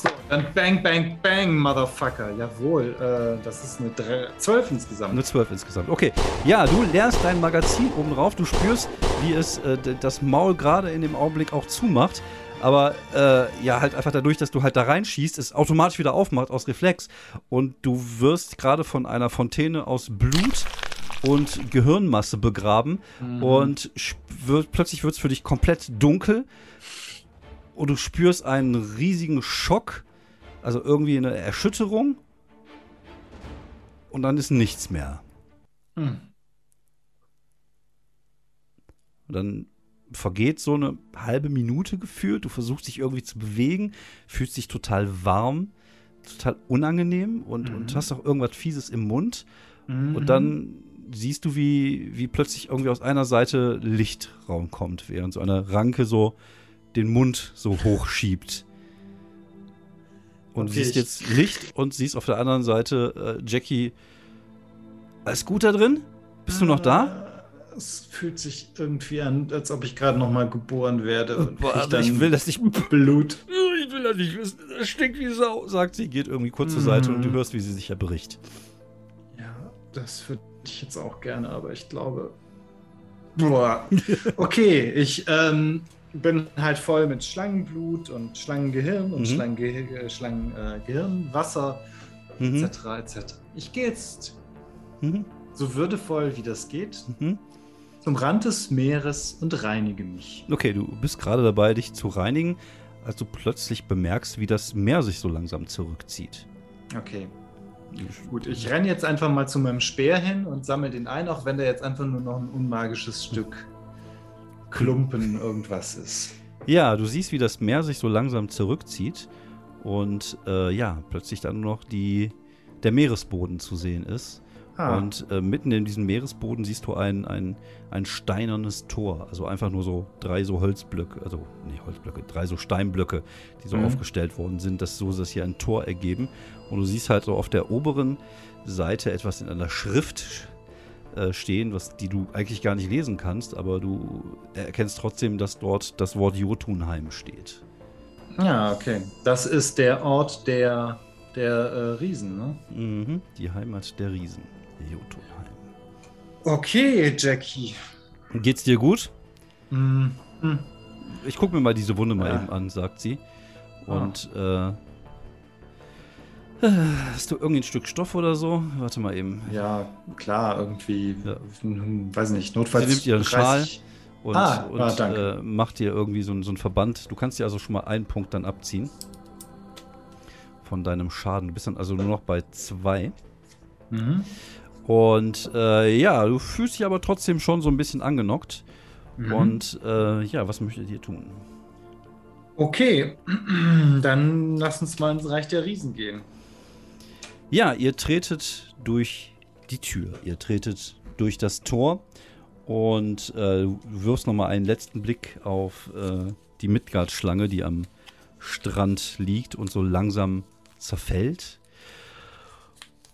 So, dann bang, bang, bang, Motherfucker. Jawohl, äh, das ist eine drei, zwölf insgesamt. Nur zwölf insgesamt. Okay. Ja, du leerst dein Magazin oben drauf. Du spürst, wie es äh, das Maul gerade in dem Augenblick auch zumacht. Aber äh, ja, halt einfach dadurch, dass du halt da reinschießt, es automatisch wieder aufmacht aus Reflex. Und du wirst gerade von einer Fontäne aus Blut und Gehirnmasse begraben. Und sp- wird, plötzlich wird es für dich komplett dunkel. Und du spürst einen riesigen Schock. Also irgendwie eine Erschütterung. Und dann ist nichts mehr. Hm. Dann vergeht so eine halbe Minute gefühlt. Du versuchst dich irgendwie zu bewegen, fühlst dich total warm, total unangenehm und, Mhm. und hast auch irgendwas Fieses im Mund. Mhm. Und dann siehst du, wie, wie plötzlich irgendwie aus einer Seite Lichtraum kommt, während so eine Ranke so den Mund so hochschiebt. Und du Okay, siehst ich- jetzt Licht und siehst auf der anderen Seite äh, Jackie. Alles gut da drin? Bist du noch da? Äh, Es fühlt sich irgendwie an, als ob ich gerade noch mal geboren werde. Und Boah, krieg also ich will das nicht. Blut. Ich will das nicht wissen. Das stinkt wie Sau, sagt sie, geht irgendwie kurz zur Mhm. Seite und du hörst, wie sie sich erbricht. Ja, das würde ich jetzt auch gerne, aber ich glaube. Boah. Okay, ich ähm, bin halt voll mit Schlangenblut und Schlangengehirn und Mhm. Schlangengehirn, Schlangengehirn, Wasser, Mhm. etc. etc. Ich gehe jetzt Mhm. so würdevoll wie das geht Mhm. zum Rand des Meeres und reinige mich. Okay, du bist gerade dabei, dich zu reinigen, als du plötzlich bemerkst, wie das Meer sich so langsam zurückzieht. Okay. Gut, ich renne jetzt einfach mal zu meinem Speer hin und sammle den ein, auch wenn der jetzt einfach nur noch ein unmagisches Stück Klumpen irgendwas ist. Ja, du siehst, wie das Meer sich so langsam zurückzieht und äh, ja, plötzlich dann nur noch die, der Meeresboden zu sehen ist. Ah, Und äh, mitten in diesem Meeresboden siehst du ein, ein, ein steinernes Tor. Also einfach nur so drei so Holzblöcke, also nicht Holzblöcke, drei so Steinblöcke, die so Mhm. aufgestellt worden sind, dass so dass hier ein Tor ergeben. Und du siehst halt so auf der oberen Seite etwas in einer Schrift äh, stehen, was, die du eigentlich gar nicht lesen kannst, aber du erkennst trotzdem, dass dort das Wort Jotunheim steht. ja, okay. Das ist der Ort, der der äh, Riesen, ne? Mhm, die Heimat der Riesen. Jotunheim. Okay, Jackie. Geht's dir gut? Mhm. Hm. Ich guck mir mal diese Wunde mal Ja. eben an, sagt sie. Ah. Und äh, äh, hast du irgendwie ein Stück Stoff oder so? Warte mal eben. Ja, klar, irgendwie, Ja. hm, weiß nicht, notfalls. Sie nimmt ihren Schal. Und, Ah, und ah, äh, macht dir irgendwie so, so einen Verband. Du kannst dir also schon mal einen Punkt dann abziehen. Von deinem Schaden. Du bist dann also nur noch bei zwei. Mhm. Und äh, ja, du fühlst dich aber trotzdem schon so ein bisschen angenockt. Mhm. Und äh, ja, was möchtet ihr tun? Okay, dann lass uns mal ins Reich der Riesen gehen. Ja, ihr tretet durch die Tür. Ihr tretet durch das Tor und äh, wirfst nochmal einen letzten Blick auf äh, die Midgard-Schlange, die am Strand liegt und so langsam zerfällt.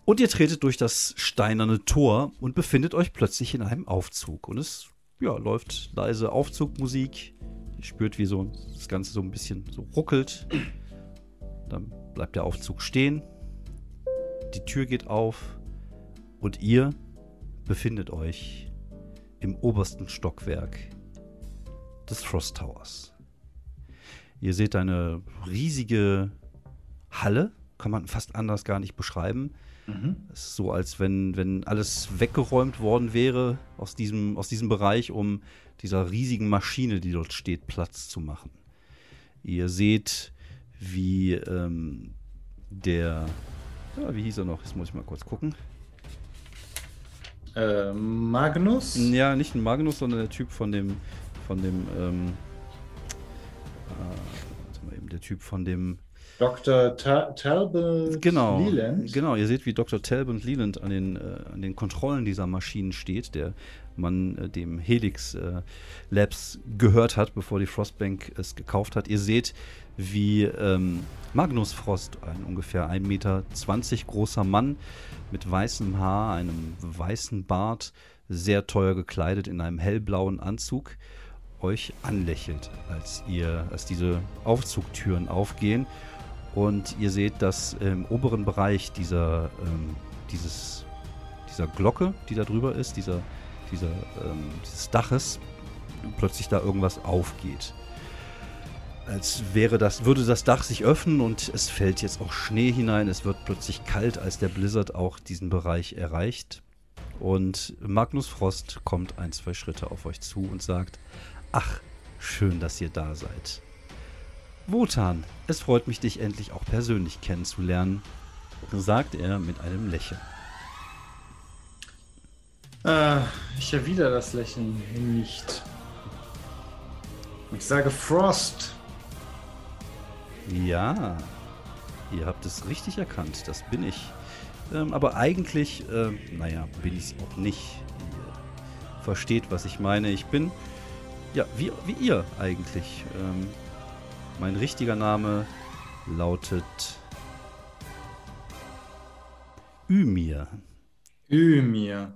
Und ihr tretet durch das steinerne Tor und befindet euch plötzlich in einem Aufzug. Und es ja, läuft leise Aufzugmusik. Ihr spürt, wie so das Ganze so ein bisschen so ruckelt. Dann bleibt der Aufzug stehen. Die Tür geht auf und ihr befindet euch im obersten Stockwerk des Frost Towers. Ihr seht eine riesige Halle, kann man fast anders gar nicht beschreiben. Mhm. Es ist so, als wenn, wenn alles weggeräumt worden wäre aus diesem, aus diesem Bereich, um dieser riesigen Maschine, die dort steht, Platz zu machen. Ihr seht, wie ähm, der, ja, wie hieß er noch? Jetzt muss ich mal kurz gucken. Äh, Magnus? Ja, nicht ein Magnus, sondern der Typ von dem, von dem, ähm, äh, eben, der Typ von dem, Dr. Ta Talbot Genau, Leland? genau. Ihr seht, wie Dr. Talbot Leland an den, äh, an den Kontrollen dieser Maschinen steht, der man äh, dem Helix äh, Labs gehört hat, bevor die Frostbank es gekauft hat. Ihr seht, wie ähm, Magnus Frost, ein ungefähr 1,20 Meter großer Mann mit weißem Haar, einem weißen Bart, sehr teuer gekleidet in einem hellblauen Anzug, euch anlächelt, als ihr, als diese Aufzugtüren aufgehen und ihr seht, dass im oberen Bereich dieser, ähm, dieses, dieser Glocke, die da drüber ist, dieser, dieser, ähm, dieses Daches, plötzlich da irgendwas aufgeht. Als wäre das, würde das Dach sich öffnen und es fällt jetzt auch Schnee hinein. Es wird plötzlich kalt, als der Blizzard auch diesen Bereich erreicht. Und Magnus Frost kommt ein, zwei Schritte auf euch zu und sagt: Ach, schön, dass ihr da seid. Wotan, es freut mich, dich endlich auch persönlich kennenzulernen, sagt er mit einem Lächeln. Äh, ich erwidere das Lächeln nicht. Ich sage Frost. Ja, ihr habt es richtig erkannt, das bin ich. Ähm, aber eigentlich, ähm, naja, bin ich es auch nicht. Ihr versteht, was ich meine. Ich bin, ja, wie, wie ihr eigentlich. Ähm, mein richtiger Name lautet Ymir. Ymir.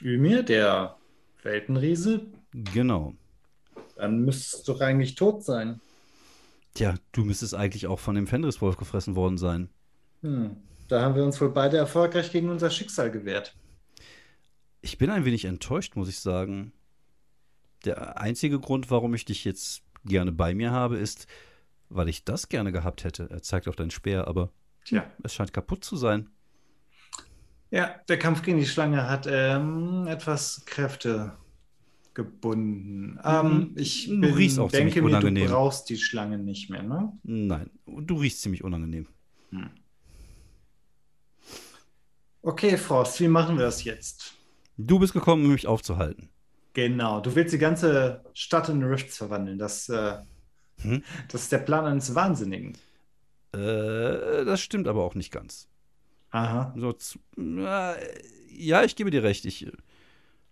Ymir, der Weltenriese, Genau. dann müsstest du doch eigentlich tot sein. Tja, du müsstest eigentlich auch von dem Fenriswolf gefressen worden sein. Hm. Da haben wir uns wohl beide erfolgreich gegen unser Schicksal gewehrt. Ich bin ein wenig enttäuscht, muss ich sagen. Der einzige Grund, warum ich dich jetzt gerne bei mir habe, ist, weil ich das gerne gehabt hätte. Er zeigt auf deinen Speer, aber Tja. es scheint kaputt zu sein. Ja, der Kampf gegen die Schlange hat ähm, etwas Kräfte gebunden. Ähm, ich Du bin, riechst auch denke ziemlich mir, unangenehm. du brauchst die Schlange nicht mehr, ne? Nein, du riechst ziemlich unangenehm. Okay, Frost, wie machen wir das jetzt? Du bist gekommen, um mich aufzuhalten. Genau, du willst die ganze Stadt in Rifts verwandeln. Das, äh, Hm? das ist der Plan eines Wahnsinnigen. Äh, das stimmt aber auch nicht ganz. Aha. So, äh, ja, ich gebe dir recht. Ich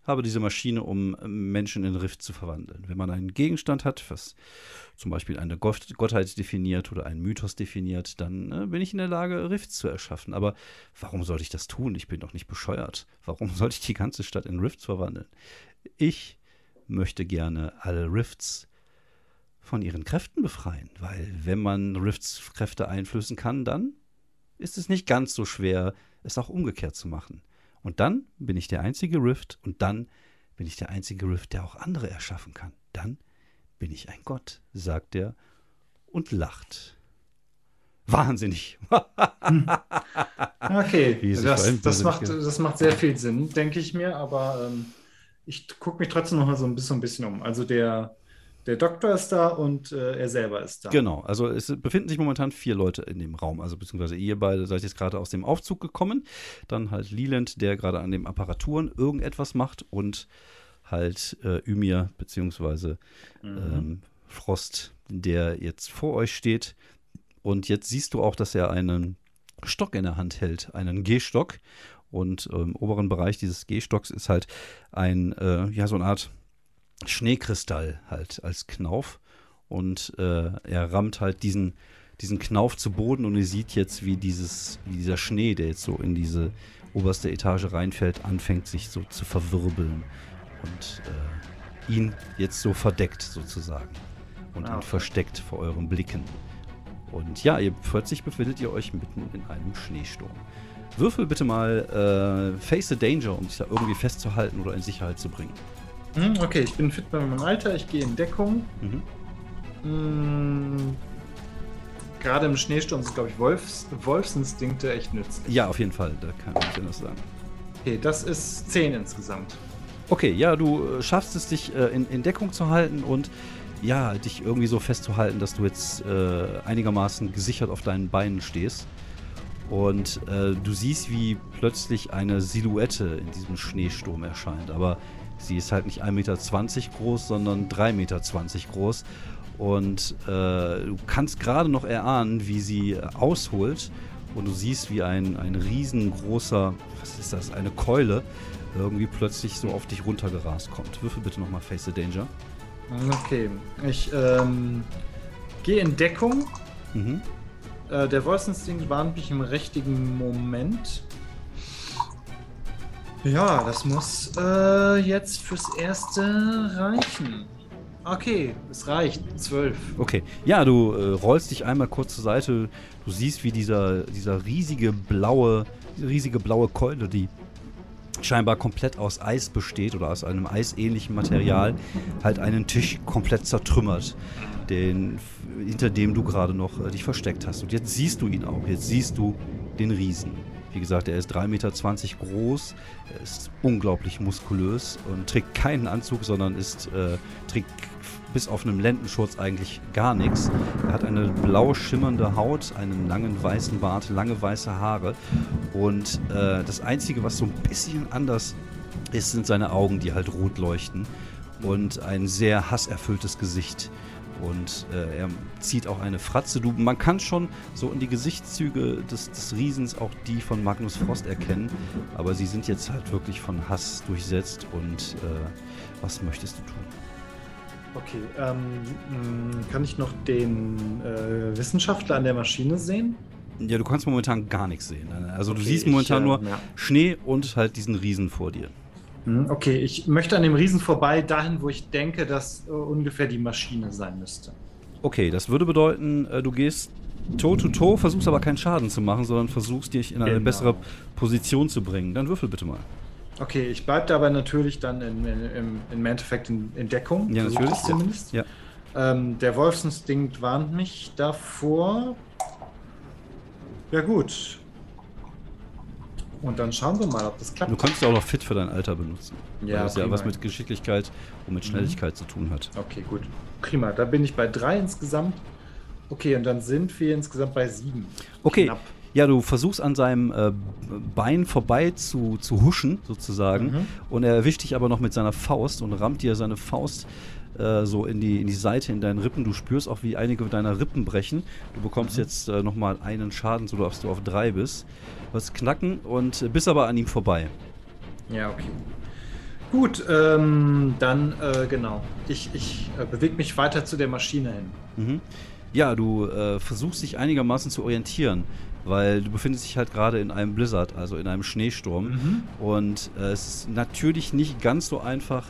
habe diese Maschine, um äh, Menschen in Rift zu verwandeln. Wenn man einen Gegenstand hat, was zum Beispiel eine Gott Gottheit definiert oder einen Mythos definiert, dann äh, bin ich in der Lage, Rift zu erschaffen. Aber warum sollte ich das tun? Ich bin doch nicht bescheuert. Warum sollte ich die ganze Stadt in Rifts verwandeln? Ich möchte gerne alle Rifts von ihren Kräften befreien. Weil wenn man Rifts Kräfte einflößen kann, dann ist es nicht ganz so schwer, es auch umgekehrt zu machen. Und dann bin ich der einzige Rift und dann bin ich der einzige Rift, der auch andere erschaffen kann. Dann bin ich ein Gott, sagt er und lacht. Wahnsinnig. Okay, es sich das, das, macht, das macht sehr viel Sinn, denke ich mir, aber ähm, ich gucke mich trotzdem noch mal so ein bisschen, ein bisschen um. Also der, der Doktor ist da und äh, er selber ist da. Genau, also es befinden sich momentan vier Leute in dem Raum, also beziehungsweise ihr beide seid jetzt gerade aus dem Aufzug gekommen. Dann halt Leland, der gerade an den Apparaturen irgendetwas macht und halt äh, Ymir, beziehungsweise ähm, Frost, der jetzt vor euch steht. Und jetzt siehst du auch, dass er einen Stock in der Hand hält, einen Gehstock. Und äh, im oberen Bereich dieses Gehstocks ist halt ein, äh, ja, so eine Art Schneekristall halt als Knauf. Und äh, er rammt halt diesen, diesen Knauf zu Boden und ihr seht jetzt, wie, dieses, wie dieser Schnee, der jetzt so in diese oberste Etage reinfällt, anfängt sich so zu verwirbeln und äh, ihn jetzt so verdeckt sozusagen und Ah, ihn versteckt vor euren Blicken. Und ja, ihr plötzlich befindet ihr euch mitten in einem Schneesturm. Würfel bitte mal äh, Face the Danger, um sich da irgendwie festzuhalten oder in Sicherheit zu bringen. Hm, okay, ich bin fit bei meinem Alter, ich gehe in Deckung. Mhm. Hm, Gerade im Schneesturm sind, glaube ich, Wolfs, Wolfsinstinkte echt nützlich. Ja, auf jeden Fall, da kann ich anders sagen. Okay, das ist 10 insgesamt. Okay, ja, du äh, schaffst es, dich äh, in, in Deckung zu halten und ja, dich irgendwie so festzuhalten, dass du jetzt äh, einigermaßen gesichert auf deinen Beinen stehst. Und äh, du siehst, wie plötzlich eine Silhouette in diesem Schneesturm erscheint. Aber sie ist halt nicht 1,20 Meter groß, sondern 3,20 Meter groß. Und äh, du kannst gerade noch erahnen, wie sie äh, ausholt. Und du siehst, wie ein, ein riesengroßer, was ist das, eine Keule irgendwie plötzlich so auf dich runtergerast kommt. Würfel bitte nochmal Face the Danger. Okay, ich ähm, gehe in Deckung. Mhm. Äh, der Wolfsinstinkt warnt mich im richtigen Moment. Ja, das muss äh, jetzt fürs Erste reichen. Okay, es reicht. Zwölf. Okay, ja, du äh, rollst dich einmal kurz zur Seite. Du siehst, wie dieser, dieser riesige blaue, riesige blaue Keule, die scheinbar komplett aus Eis besteht oder aus einem eisähnlichen Material, halt einen Tisch komplett zertrümmert, den, hinter dem du gerade noch äh, dich versteckt hast. Und jetzt siehst du ihn auch. Jetzt siehst du den Riesen. Wie gesagt, er ist 3,20 Meter groß, er ist unglaublich muskulös und trägt keinen Anzug, sondern ist, äh, trägt bis auf einen Lendenschurz eigentlich gar nichts. Er hat eine blau schimmernde Haut, einen langen weißen Bart, lange weiße Haare und äh, das Einzige, was so ein bisschen anders ist, sind seine Augen, die halt rot leuchten und ein sehr hasserfülltes Gesicht. Und äh, er zieht auch eine Fratze. Du, man kann schon so in die Gesichtszüge des, des Riesens auch die von Magnus Frost erkennen, aber sie sind jetzt halt wirklich von Hass durchsetzt. Und äh, was möchtest du tun? Okay, ähm, kann ich noch den äh, Wissenschaftler an der Maschine sehen? Ja, du kannst momentan gar nichts sehen. Also du Okay, siehst ich, momentan äh, nur ja. Schnee und halt diesen Riesen vor dir. Hm, Okay, ich möchte an dem Riesen vorbei, dahin, wo ich denke, dass äh, ungefähr die Maschine sein müsste. Okay, das würde bedeuten, äh, du gehst toe to toe, versuchst aber keinen Schaden zu machen, sondern versuchst dich in eine Genau. bessere Position zu bringen. Dann würfel bitte mal. Okay, ich bleibe aber natürlich dann in, in, im, im Endeffekt in, in Deckung. Ja, natürlich, ja. Zumindest. Ja. Ähm, der Wolfsinstinkt warnt mich davor. Ja, gut. Und dann schauen wir mal, ob das klappt. Du kannst ja auch noch fit für dein Alter benutzen. Ja, weil das ja prima. was mit Geschicklichkeit und mit Schnelligkeit zu tun hat. Okay, gut. Prima. Da bin ich bei drei insgesamt. Okay, und dann sind wir insgesamt bei sieben. Okay. Knapp. Ja, du versuchst an seinem äh, Bein vorbei zu, zu huschen, sozusagen. Mhm. Und er erwischt dich aber noch mit seiner Faust und rammt dir seine Faust äh, so in die, in die Seite, in deinen Rippen. Du spürst auch, wie einige deiner Rippen brechen. Du bekommst Mhm. jetzt äh, nochmal einen Schaden, sodass du auf drei bist. Du hast Knacken und äh, bist aber an ihm vorbei. Ja, okay. Gut, ähm, dann, äh, genau. Ich, ich äh, bewege mich weiter zu der Maschine hin. Mhm. Ja, du versuchst dich einigermaßen zu orientieren, weil du befindest dich halt gerade in einem Blizzard, also in einem Schneesturm. Mhm. Und äh, es ist natürlich nicht ganz so einfach,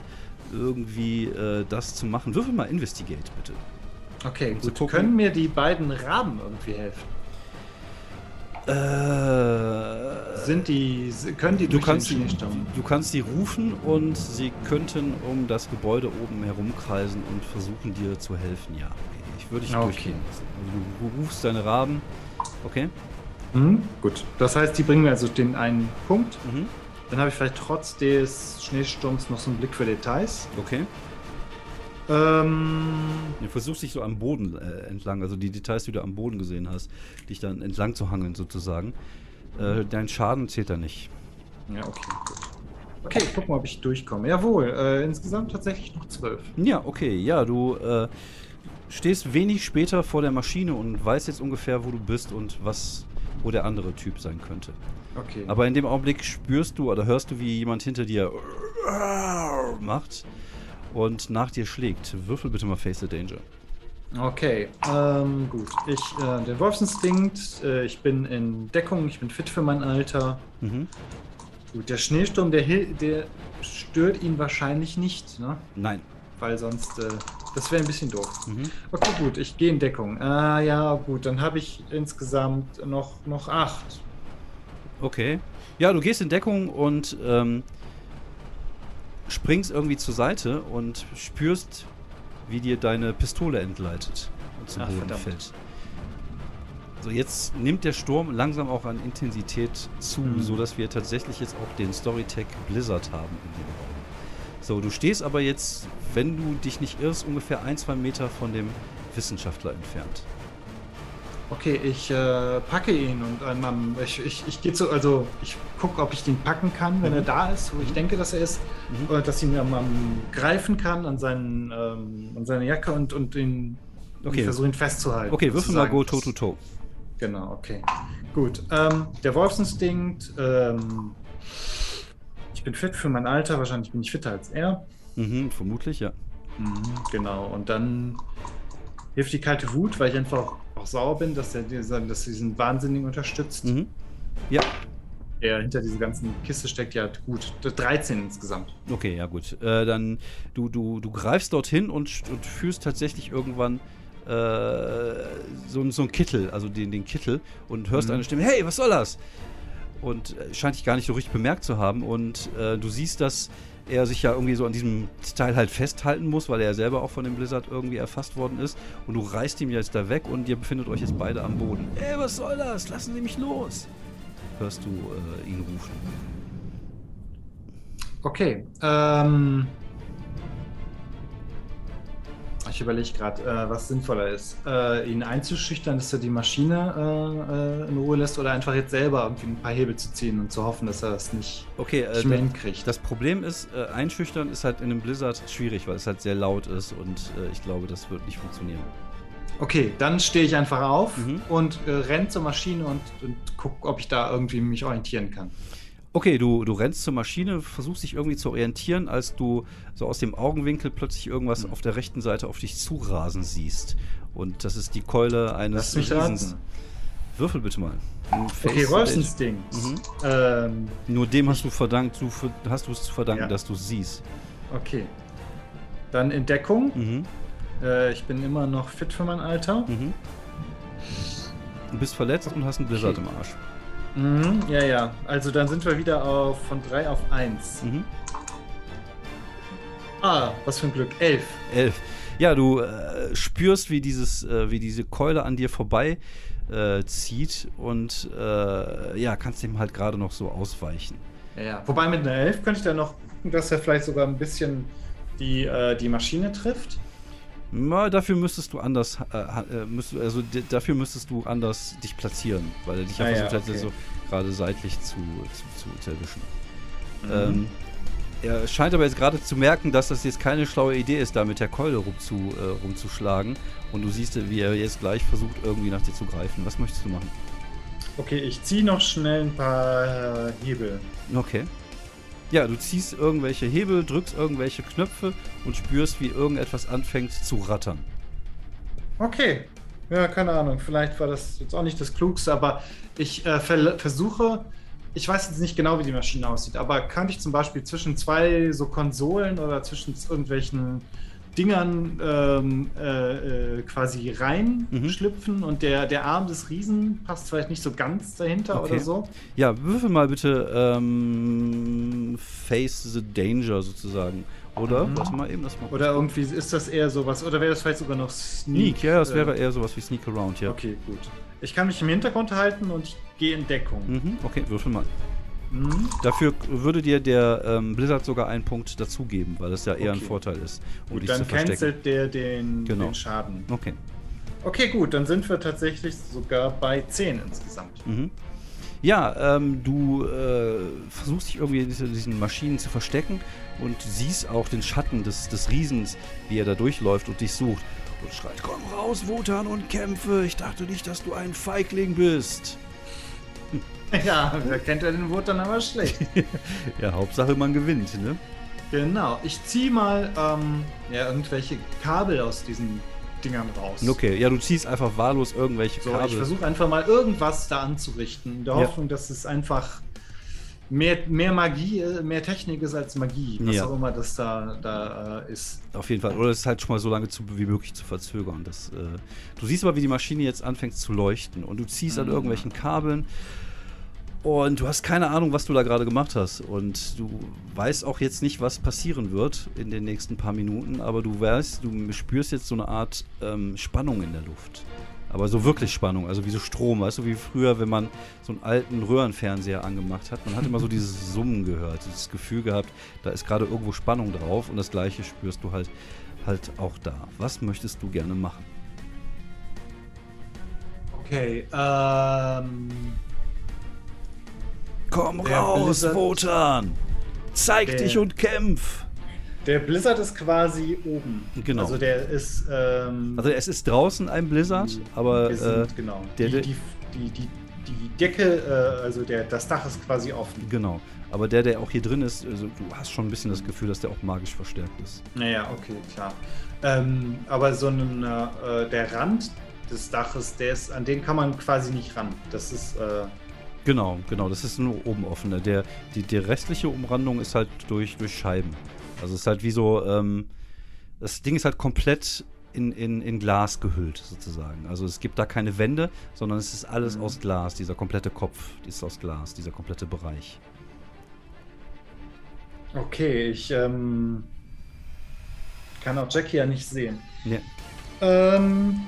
irgendwie äh, das zu machen. Würfel mal Investigate, bitte. Okay, Um gut. Können mir die beiden Raben irgendwie helfen? Äh, Sind die, können die du durch kannst, den Schneesturm? du kannst sie rufen und sie könnten um das Gebäude oben herumkreisen und versuchen dir zu helfen, ja. Ich würde dich Okay. durchgehen lassen. Also du, du rufst deine Raben. Okay. Mhm, gut. Das heißt, die bringen mir also den einen Punkt. Mhm. Dann habe ich vielleicht trotz des Schneesturms noch so einen Blick für Details. Okay. Ähm, Du versuchst dich so am Boden äh, entlang, also die Details, die du am Boden gesehen hast, dich dann entlang zu hangeln sozusagen. Äh, dein Schaden zählt da nicht. ja, okay, gut. Okay, ich guck mal, ob ich durchkomme. Jawohl, äh, insgesamt tatsächlich noch zwölf. Ja, okay, ja, du äh, stehst wenig später vor der Maschine und weißt jetzt ungefähr, wo du bist und was, wo der andere Typ sein könnte. Okay. Aber in dem Augenblick spürst du oder hörst du, wie jemand hinter dir macht und nach dir schlägt. Würfel bitte mal Face the Danger. Okay, ähm, gut. Ich, äh, der Wolfsinstinkt, äh, ich bin in Deckung, ich bin fit für mein Alter. Mhm. Gut, der Schneesturm, der, der stört ihn wahrscheinlich nicht, ne? Nein. Weil sonst, äh, das wäre ein bisschen doof. Mhm. Okay, gut, ich gehe in Deckung. Ah, ja, gut, dann habe ich insgesamt noch, noch acht. Okay. Ja, du gehst in Deckung und ähm, springst irgendwie zur Seite und spürst, wie dir deine Pistole entgleitet und zum Ach, Boden verdammt. fällt. So, jetzt nimmt der Sturm langsam auch an Intensität zu, Mhm. sodass wir tatsächlich jetzt auch den Storytech Blizzard haben in dem Raum. So, du stehst aber jetzt, wenn du dich nicht irrst, ungefähr ein, zwei Meter von dem Wissenschaftler entfernt. Okay, ich äh, packe ihn und äh, man, ich, ich, ich gehe zu, also ich gucke, ob ich den packen kann, wenn Mhm. er da ist, wo ich denke, dass er ist, Mhm. oder dass ich ihn am, am greifen kann an, seinen, ähm, an seine Jacke und, und ihn Okay. versuche ihn festzuhalten. Okay, würfel mal. Go Toe to Toe. Genau, okay. Gut. Ähm, der Wolfsinstinkt, ähm, ich bin fit für mein Alter, wahrscheinlich bin ich fitter als er. Mhm, vermutlich, ja. Genau, und dann hilft die kalte Wut, weil ich einfach auch, auch sauer bin, dass er diesen, dass diesen Wahnsinnigen unterstützt. Mhm. Ja, Der hinter dieser ganzen Kiste steckt, ja gut. 13 insgesamt. Okay, ja gut. Äh, dann du, du, du greifst dorthin und, und fühlst tatsächlich irgendwann äh, so, so ein Kittel, also den, den Kittel, und hörst Mhm. eine Stimme, hey, was soll das? Und äh, scheint dich gar nicht so richtig bemerkt zu haben. Und äh, du siehst, dass er sich ja irgendwie so an diesem Teil halt festhalten muss, weil er ja selber auch von dem Blizzard irgendwie erfasst worden ist. Und du reißt ihm jetzt da weg und ihr befindet euch jetzt beide am Boden. Ey, was soll das? Lassen Sie mich los! Hörst du äh, ihn rufen. Okay. Ähm, ich überlege gerade, äh, was sinnvoller ist. Äh, ihn einzuschüchtern, dass er die Maschine äh, äh, in Ruhe lässt oder einfach jetzt selber irgendwie ein paar Hebel zu ziehen und zu hoffen, dass er das nicht, Okay, äh, nicht mehr hinkriegt. Das Problem ist, äh, einschüchtern ist halt in einem Blizzard schwierig, weil es halt sehr laut ist und äh, ich glaube, das wird nicht funktionieren. Okay, dann stehe ich einfach auf Mhm. und äh, renn zur Maschine und, und guck, ob ich da irgendwie mich orientieren kann. Okay, du, du rennst zur Maschine, versuchst dich irgendwie zu orientieren, als du so aus dem Augenwinkel plötzlich irgendwas Mhm. auf der rechten Seite auf dich zurasen siehst. Und das ist die Keule Lass eines mich Riesens. Würfel bitte mal. Okay, Stage. Wolfsinstinkt. Mhm. Ähm, Nur dem hast du verdankt, du hast du es zu verdanken, Ja. dass du es siehst. okay. Dann Entdeckung. Mhm. Äh, ich bin immer noch fit für mein Alter. Mhm. Du bist verletzt und hast einen Blizzard im Arsch. Mhm, ja, ja. Also dann sind wir wieder auf, von 3 auf 1. Mhm. Ah, was für ein Glück. 11. Elf. Ja, du äh, spürst, wie dieses, äh, wie diese Keule an dir vorbei äh, zieht und äh, ja, kannst dem halt gerade noch so ausweichen. Ja, ja. Wobei mit einer 11 könnte ich dann noch gucken, dass er vielleicht sogar ein bisschen die, äh, die Maschine trifft. Na, dafür müsstest du anders, äh, äh, müsst, also dafür müsstest du anders dich platzieren, weil er dich ja Ah, ja, versucht hat, okay. so gerade seitlich zu, zu, zu, zu erwischen. Mhm. Ähm, er scheint aber jetzt gerade zu merken, dass das jetzt keine schlaue Idee ist, da mit der Keule rumzu, äh, rumzuschlagen. Und du siehst, wie er jetzt gleich versucht, irgendwie nach dir zu greifen. Was möchtest du machen? Okay, ich ziehe noch schnell ein paar äh, Hebel. Okay. Ja, du ziehst irgendwelche Hebel, drückst irgendwelche Knöpfe und spürst, wie irgendetwas anfängt zu rattern. Okay. Ja, keine Ahnung. Vielleicht war das jetzt auch nicht das Klugste, aber ich äh, ver versuche. Ich weiß jetzt nicht genau, wie die Maschine aussieht, aber könnte ich zum Beispiel zwischen zwei so Konsolen oder zwischen irgendwelchen Dingern ähm, äh, äh, quasi reinschlüpfen und der, der Arm des Riesen passt vielleicht nicht so ganz dahinter Okay. oder so. Ja, würfel mal bitte ähm, Face the Danger sozusagen. Oder? Warte mal eben, das mal. Oder irgendwie ist das eher sowas, oder wäre das vielleicht sogar noch Sneak? Sneak, ja, das äh, wäre eher sowas wie Sneak Around, ja. Okay, gut. Ich kann mich im Hintergrund halten und ich gehe in Deckung. Mhm, okay, würfel mal. Mhm. Dafür würde dir der ähm, Blizzard sogar einen Punkt dazugeben, weil das ja eher ein Okay. Vorteil ist, um Gut, dann cancelt der den, Genau. den Schaden. Okay. Okay, gut, dann sind wir tatsächlich sogar bei 10 insgesamt. Mhm. Ja, ähm, du äh, versuchst dich irgendwie in diese, diesen Maschinen zu verstecken und siehst auch den Schatten des, des Riesens, wie er da durchläuft und dich sucht. Und schreit, komm raus, Wotan, und kämpfe. Ich dachte nicht, dass du ein Feigling bist. Ja, wer kennt ja den Wort dann aber schlecht. Ja, Hauptsache man gewinnt, ne? genau, ich ziehe mal ähm, ja, irgendwelche Kabel aus diesen Dingern raus. Okay, ja, du ziehst einfach wahllos irgendwelche So, ich Kabel. versuche einfach mal irgendwas da anzurichten, in der Ja. Hoffnung, dass es einfach mehr, mehr Magie, mehr Technik ist als Magie, was Ja. auch immer das da, da äh, ist. Auf jeden Fall. Oder es ist halt schon mal so lange zu, wie möglich zu verzögern. Das, äh, du siehst aber, wie die Maschine jetzt anfängt zu leuchten. Und du ziehst an Mhm. irgendwelchen Kabeln. Und du hast keine Ahnung, was du da gerade gemacht hast. Und du weißt auch jetzt nicht, was passieren wird in den nächsten paar Minuten. Aber du weißt, du spürst jetzt so eine Art ähm, Spannung in der Luft. Aber so wirklich Spannung, also wie so Strom. Weißt du, wie früher, wenn man so einen alten Röhrenfernseher angemacht hat. Man hat immer so dieses Summen gehört, dieses Gefühl gehabt, da ist gerade irgendwo Spannung drauf. Und das gleiche spürst du halt, halt auch da. Was möchtest du gerne machen? Okay, ähm. Komm raus, Blizzard- Wotan! Zeig Der- dich und kämpf! Der Blizzard ist quasi oben. Genau. Also der ist. Ähm, Also es ist draußen ein Blizzard, aber wir äh, sind, genau. der- die, die, die, die, die Decke, äh, also der, das Dach ist quasi offen. genau. Aber der, der auch hier drin ist, also du hast schon ein bisschen das Gefühl, dass der auch magisch verstärkt ist. Naja, okay, klar. Ähm, aber so ein, äh, der Rand des Daches, der ist, an den kann man quasi nicht ran. Das ist. Äh, Genau, genau, das ist nur oben offen. Der, die, die restliche Umrandung ist halt durch, durch Scheiben. Also es ist halt wie so, ähm, das Ding ist halt komplett in, in, in Glas gehüllt, sozusagen. Also es gibt da keine Wände, sondern es ist alles Mhm. aus Glas. Dieser komplette Kopf ist aus Glas, dieser komplette Bereich. okay, ich ähm, kann auch Jackie ja nicht sehen. Ja. Ähm,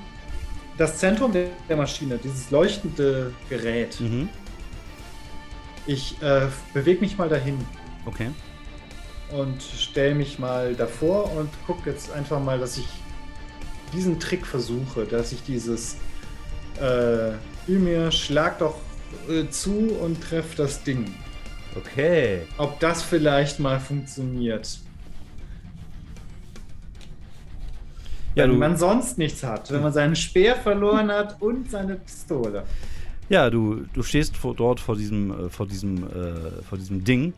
das Zentrum der, der Maschine, dieses leuchtende Gerät. Mhm. Ich äh, bewege mich mal dahin Okay. Und stelle mich mal davor und gucke jetzt einfach mal, dass ich diesen Trick versuche, dass ich dieses äh, Ymir schlag doch äh, zu und treff das Ding. Okay. Ob das vielleicht mal funktioniert. Ja, wenn man sonst nichts hat, wenn man seinen Speer verloren hat und seine Pistole. ja, du, du stehst vor, dort vor diesem, äh, vor diesem, äh, vor diesem Ding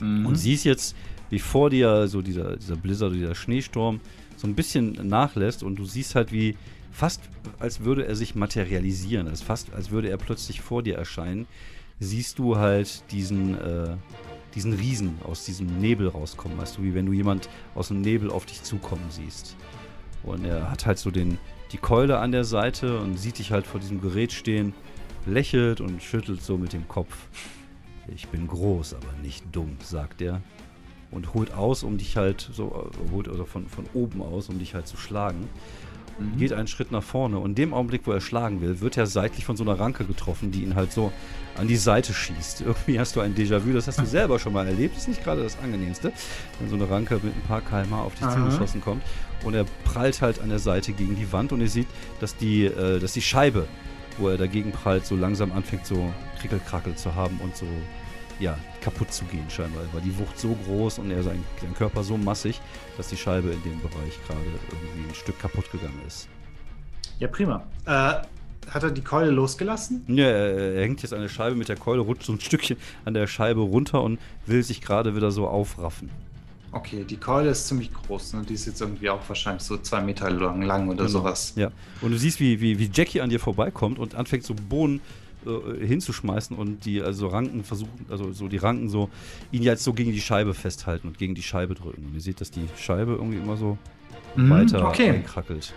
Mhm. und siehst jetzt, wie vor dir so dieser, dieser Blizzard, dieser Schneesturm so ein bisschen nachlässt und du siehst halt, wie fast als würde er sich materialisieren, als fast als würde er plötzlich vor dir erscheinen, siehst du halt diesen, äh, diesen Riesen aus diesem Nebel rauskommen, weißt du, wie wenn du jemand aus dem Nebel auf dich zukommen siehst. Und er hat halt so den, die Keule an der Seite und sieht dich halt vor diesem Gerät stehen, lächelt und schüttelt so mit dem Kopf. Ich bin groß, aber nicht dumm, sagt er. Und holt aus, um dich halt so, äh, holt also von, von oben aus, um dich halt zu schlagen. Mhm. Geht einen Schritt nach vorne und in dem Augenblick, wo er schlagen will, wird er seitlich von so einer Ranke getroffen, die ihn halt so an die Seite schießt. Irgendwie hast du ein Déjà-vu, das hast du selber schon mal erlebt. Ist nicht gerade das angenehmste, wenn so eine Ranke mit ein paar kmh auf dich zugeschossen kommt. Und er prallt halt an der Seite gegen die Wand und ihr seht, dass die, äh, dass die Scheibe, wo er dagegen prallt, so langsam anfängt so krickelkrackel zu haben und so ja, kaputt zu gehen scheinbar. War die Wucht so groß und er sein, sein Körper so massig, dass die Scheibe in dem Bereich gerade irgendwie ein Stück kaputt gegangen ist. Ja, prima. Äh, hat er die Keule losgelassen? Ja, er, er hängt jetzt an der Scheibe mit der Keule, rutscht so ein Stückchen an der Scheibe runter und will sich gerade wieder so aufraffen. Okay, die Keule ist ziemlich groß. Ne? Die ist jetzt irgendwie auch wahrscheinlich so zwei Meter lang, lang oder Genau. sowas. Ja. Und du siehst, wie, wie, wie Jackie an dir vorbeikommt und anfängt so Bohnen äh, hinzuschmeißen und die also Ranken versuchen, also so die Ranken so ihn jetzt so gegen die Scheibe festhalten und gegen die Scheibe drücken. Und ihr seht, dass die Scheibe irgendwie immer so Mhm, weiter okay. einkrackelt.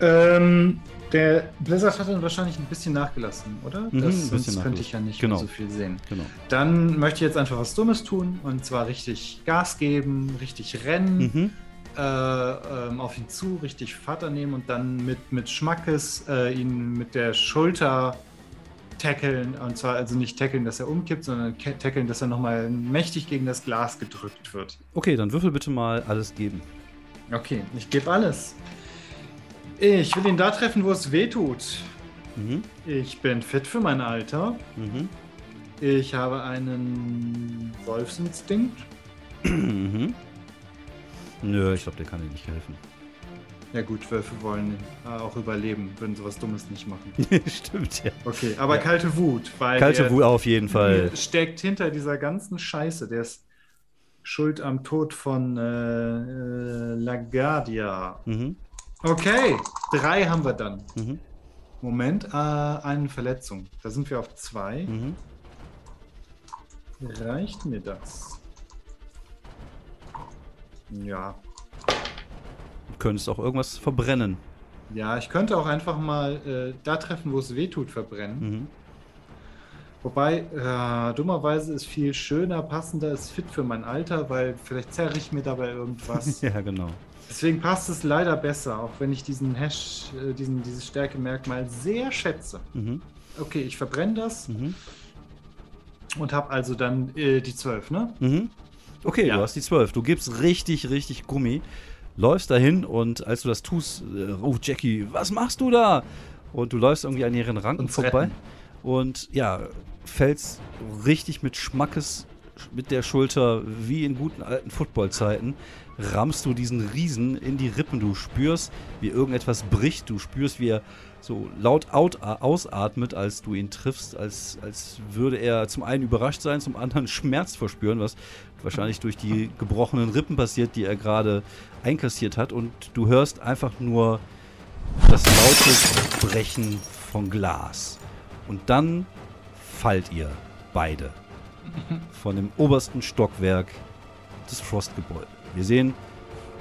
Ähm, der Blizzard hat dann wahrscheinlich ein bisschen nachgelassen, oder? Mhm, das, sonst könnte ich ja nicht Genau. so viel sehen. Genau. Dann möchte ich jetzt einfach was Dummes tun und zwar richtig Gas geben, richtig rennen, Mhm. äh, ähm, auf ihn zu, richtig Vater nehmen und dann mit, mit Schmackes äh, ihn mit der Schulter tackeln. Und zwar also nicht tackeln, dass er umkippt, sondern ke- tackeln, dass er nochmal mächtig gegen das Glas gedrückt wird. Okay, dann würfel bitte mal alles geben. Okay, ich gebe alles. Ich will ihn da treffen, wo es weh tut. Mhm. Ich bin fit für mein Alter. Mhm. Ich habe einen Wolfsinstinkt. mhm. Nö, ich glaube, der kann dir nicht helfen. Ja gut, Wölfe wollen äh, auch überleben, würden sowas Dummes nicht machen. Stimmt, ja. Okay, aber Ja. kalte Wut, weil Kalte Wut auf jeden Fall. steckt hinter dieser ganzen Scheiße. Der ist schuld am Tod von äh, äh, LaGuardia. Mhm. Okay, drei haben wir dann. Mhm. Moment, äh, eine Verletzung. Da sind wir auf zwei. Mhm. Reicht mir das? Ja. Du könntest auch irgendwas verbrennen. Ja, ich könnte auch einfach mal äh, da treffen, wo es weh tut, verbrennen. Mhm. Wobei, äh, dummerweise ist viel schöner, passender, ist fit für mein Alter, weil vielleicht zerre ich mir dabei irgendwas. Ja, genau. Deswegen passt es leider besser, auch wenn ich diesen Hash, äh, diesen, dieses Stärkemerkmal sehr schätze. Mhm. Okay, ich verbrenne das Mhm. und habe also dann äh, die 12, ne? Mhm. Okay, Ja. du hast die 12. Du gibst richtig, richtig Gummi. Läufst dahin und als du das tust, äh, ruft Jackie, was machst du da? Und du läufst irgendwie an ihren Ranken Uns vorbei. retten. Und ja, fällst richtig mit Schmackes mit der Schulter, wie in guten alten Footballzeiten, rammst du diesen Riesen in die Rippen. Du spürst, wie irgendetwas bricht. Du spürst, wie er so laut out, ausatmet, als du ihn triffst, als, als würde er zum einen überrascht sein, zum anderen Schmerz verspüren, was wahrscheinlich durch die gebrochenen Rippen passiert, die er gerade einkassiert hat. Und du hörst einfach nur das laute Brechen von Glas. Und dann fallt ihr beide von dem obersten Stockwerk des Frostgebäudes. Wir sehen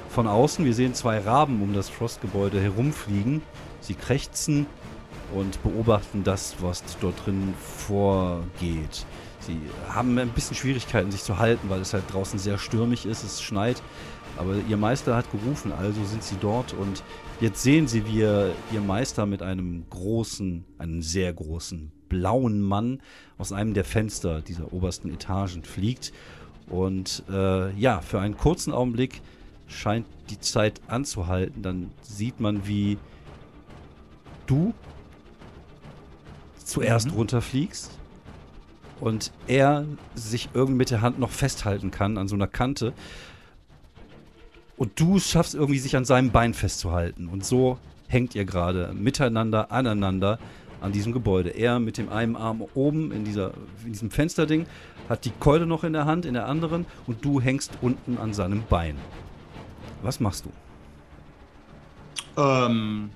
von außen, wir sehen zwei Raben um das Frostgebäude herumfliegen. Sie krächzen und beobachten das, was dort drin vorgeht. Sie haben ein bisschen Schwierigkeiten, sich zu halten, weil es halt draußen sehr stürmig ist, es schneit. Aber ihr Meister hat gerufen, also sind sie dort und jetzt sehen sie, wie ihr, ihr Meister mit einem großen, einem sehr großen blauen Mann aus einem der Fenster dieser obersten Etagen fliegt. Und äh, ja, für einen kurzen Augenblick scheint die Zeit anzuhalten. Dann sieht man, wie du zuerst Mhm. runterfliegst und er sich irgendwie mit der Hand noch festhalten kann an so einer Kante. Und du schaffst irgendwie, sich an seinem Bein festzuhalten. Und so hängt ihr gerade miteinander, aneinander an diesem Gebäude. Er mit dem einen Arm oben in, dieser, in diesem Fensterding, hat die Keule noch in der Hand, in der anderen, und du hängst unten an seinem Bein. Was machst du? Ähm,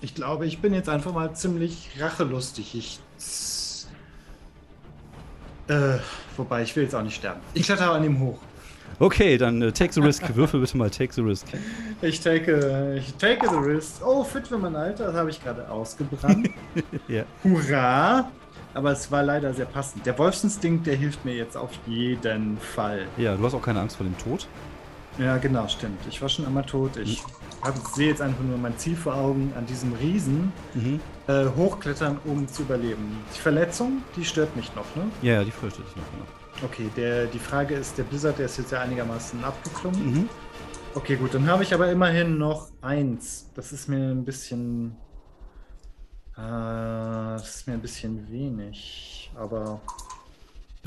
ich glaube, ich bin jetzt einfach mal ziemlich rachelustig. Ich. Äh, wobei, ich will jetzt auch nicht sterben. Ich kletter an ihm hoch. Okay, dann äh, take the risk. Würfel bitte mal take the risk. Ich take, ich take the risk. Oh, fit für mein Alter, das habe ich gerade ausgebrannt. Ja. Hurra! Aber es war leider sehr passend. Der Wolfsinstinkt, der hilft mir jetzt auf jeden Fall. Ja, du hast auch keine Angst vor dem Tod. Ja, genau, stimmt. Ich war schon einmal tot. Ich hab, sehe jetzt einfach nur mein Ziel vor Augen, an diesem Riesen Mhm. Äh, hochklettern, um zu überleben. Die Verletzung, die stört mich noch, ne? Ja, ja, die fürchtet dich noch. Genau. Okay, der, die Frage ist, der Blizzard, der ist jetzt ja einigermaßen abgeklungen. Mhm. Okay, gut, dann habe ich aber immerhin noch eins. Das ist mir ein bisschen. Äh, das ist mir ein bisschen wenig. Aber.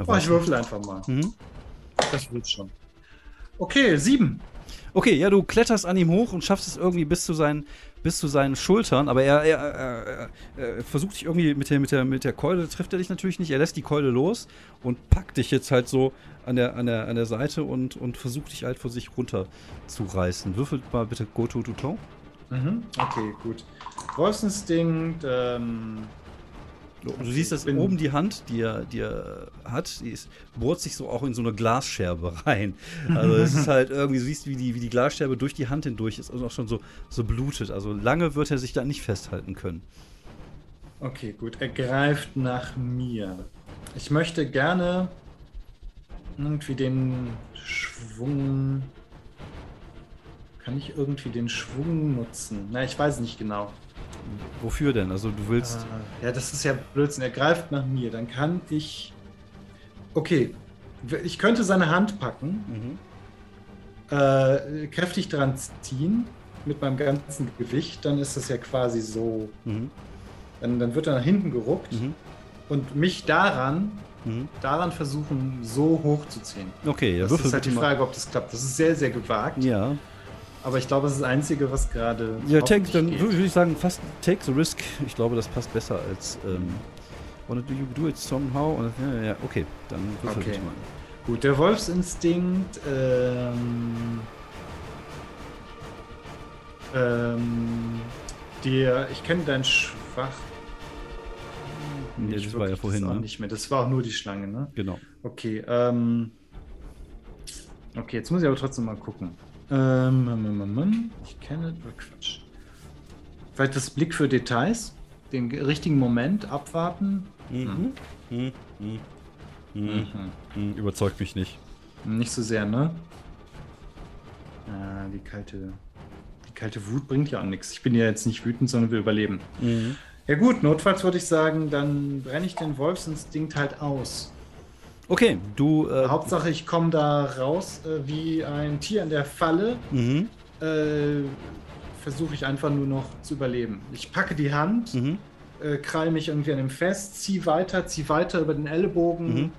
Oh, ich würfel einfach mal. Mhm. Das wird schon. Okay, sieben. Okay, ja, du kletterst an ihm hoch und schaffst es irgendwie bis zu seinen, bis zu seinen Schultern, aber er, er, er, er, er versucht dich irgendwie mit der, mit, der, mit der Keule, trifft er dich natürlich nicht, er lässt die Keule los und packt dich jetzt halt so an der, an der, an der Seite und, und versucht dich halt vor sich runter zu reißen. Würfelt mal bitte Go to to toe. Mhm. Okay, gut. Wolfsinstinkt, ähm, Du siehst, dass oben die Hand, die er, die er hat, die ist, bohrt sich so auch in so eine Glasscherbe rein. Also es ist halt irgendwie, du siehst, wie die, wie die Glasscherbe durch die Hand hindurch ist und auch schon so, so blutet. Also lange wird er sich da nicht festhalten können. Okay, gut. Er greift nach mir. Ich möchte gerne irgendwie den Schwung. Kann ich irgendwie den Schwung nutzen? Na, ich weiß nicht genau. Wofür denn? Also du willst. Ah, Ja, das ist ja Blödsinn. Er greift nach mir. Dann kann ich. Okay. Ich könnte seine Hand packen, Mhm. äh, kräftig dran ziehen mit meinem ganzen Gewicht. Dann ist das ja quasi so. Mhm. Dann, dann wird er nach hinten geruckt Mhm. und mich daran Mhm. daran versuchen, so hoch zu ziehen. Okay, ja, Das ist halt die bitte mal. Frage, ob das klappt. Das ist sehr, sehr gewagt. Ja, Aber ich glaube, das ist das Einzige, was gerade. ja take, dann würde ich sagen, fast take the risk. Ich glaube, das passt besser als. Ähm, wanna do you do it somehow? Und, ja, ja, okay, dann würfel Okay. bitte mal. Gut, der Wolfsinstinkt. Ähm, ähm, der, ich kenne dein Schwach. Nee, das war ja vorhin, das auch ne? nicht mehr. Das war auch nur die Schlange, ne? Genau. Okay, ähm. Okay, jetzt muss ich aber trotzdem mal gucken. Ähm, ich kenne. Oh, Quatsch. Vielleicht das Blick für Details. Den ge- richtigen Moment abwarten. Mhm. Mhm. Mhm. Mhm. Überzeugt mich nicht. Nicht so sehr, ne? Ah, die kalte. Die kalte Wut bringt ja auch nichts. Ich bin ja jetzt nicht wütend, sondern will überleben. Mhm. Ja gut, notfalls würde ich sagen, dann brenne ich den Wolfsinstinkt halt aus. Okay, du. Äh, Hauptsache, ich komme da raus äh, wie ein Tier in der Falle. Mhm. Äh, Versuche ich einfach nur noch zu überleben. Ich packe die Hand, Mhm. äh, krall mich irgendwie an dem fest, zieh weiter, zieh weiter über den Ellenbogen, Mhm.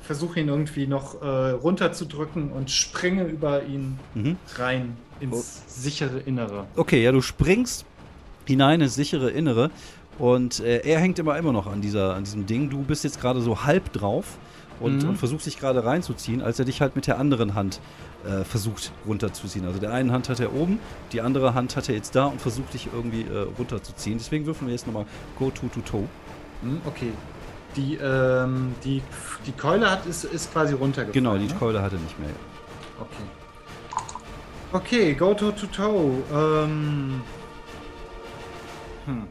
versuche ihn irgendwie noch äh, runterzudrücken und springe über ihn Mhm. rein ins sichere Innere. Okay, ja, du springst hinein ins sichere Innere und äh, er hängt immer immer noch an, dieser, an diesem Ding. Du bist jetzt gerade so halb drauf und, Mhm. und versuchst dich gerade reinzuziehen, als er dich halt mit der anderen Hand äh, versucht runterzuziehen. Also der einen Hand hat er oben, die andere Hand hat er jetzt da und versucht dich irgendwie äh, runterzuziehen. Deswegen würfeln wir jetzt nochmal Go to to toe. Hm, okay. Die, ähm, die, die Keule hat, ist, ist quasi runtergefallen. Genau, die ne? Keule hat er nicht mehr. Okay. Okay, go to to toe. Ähm. Hm.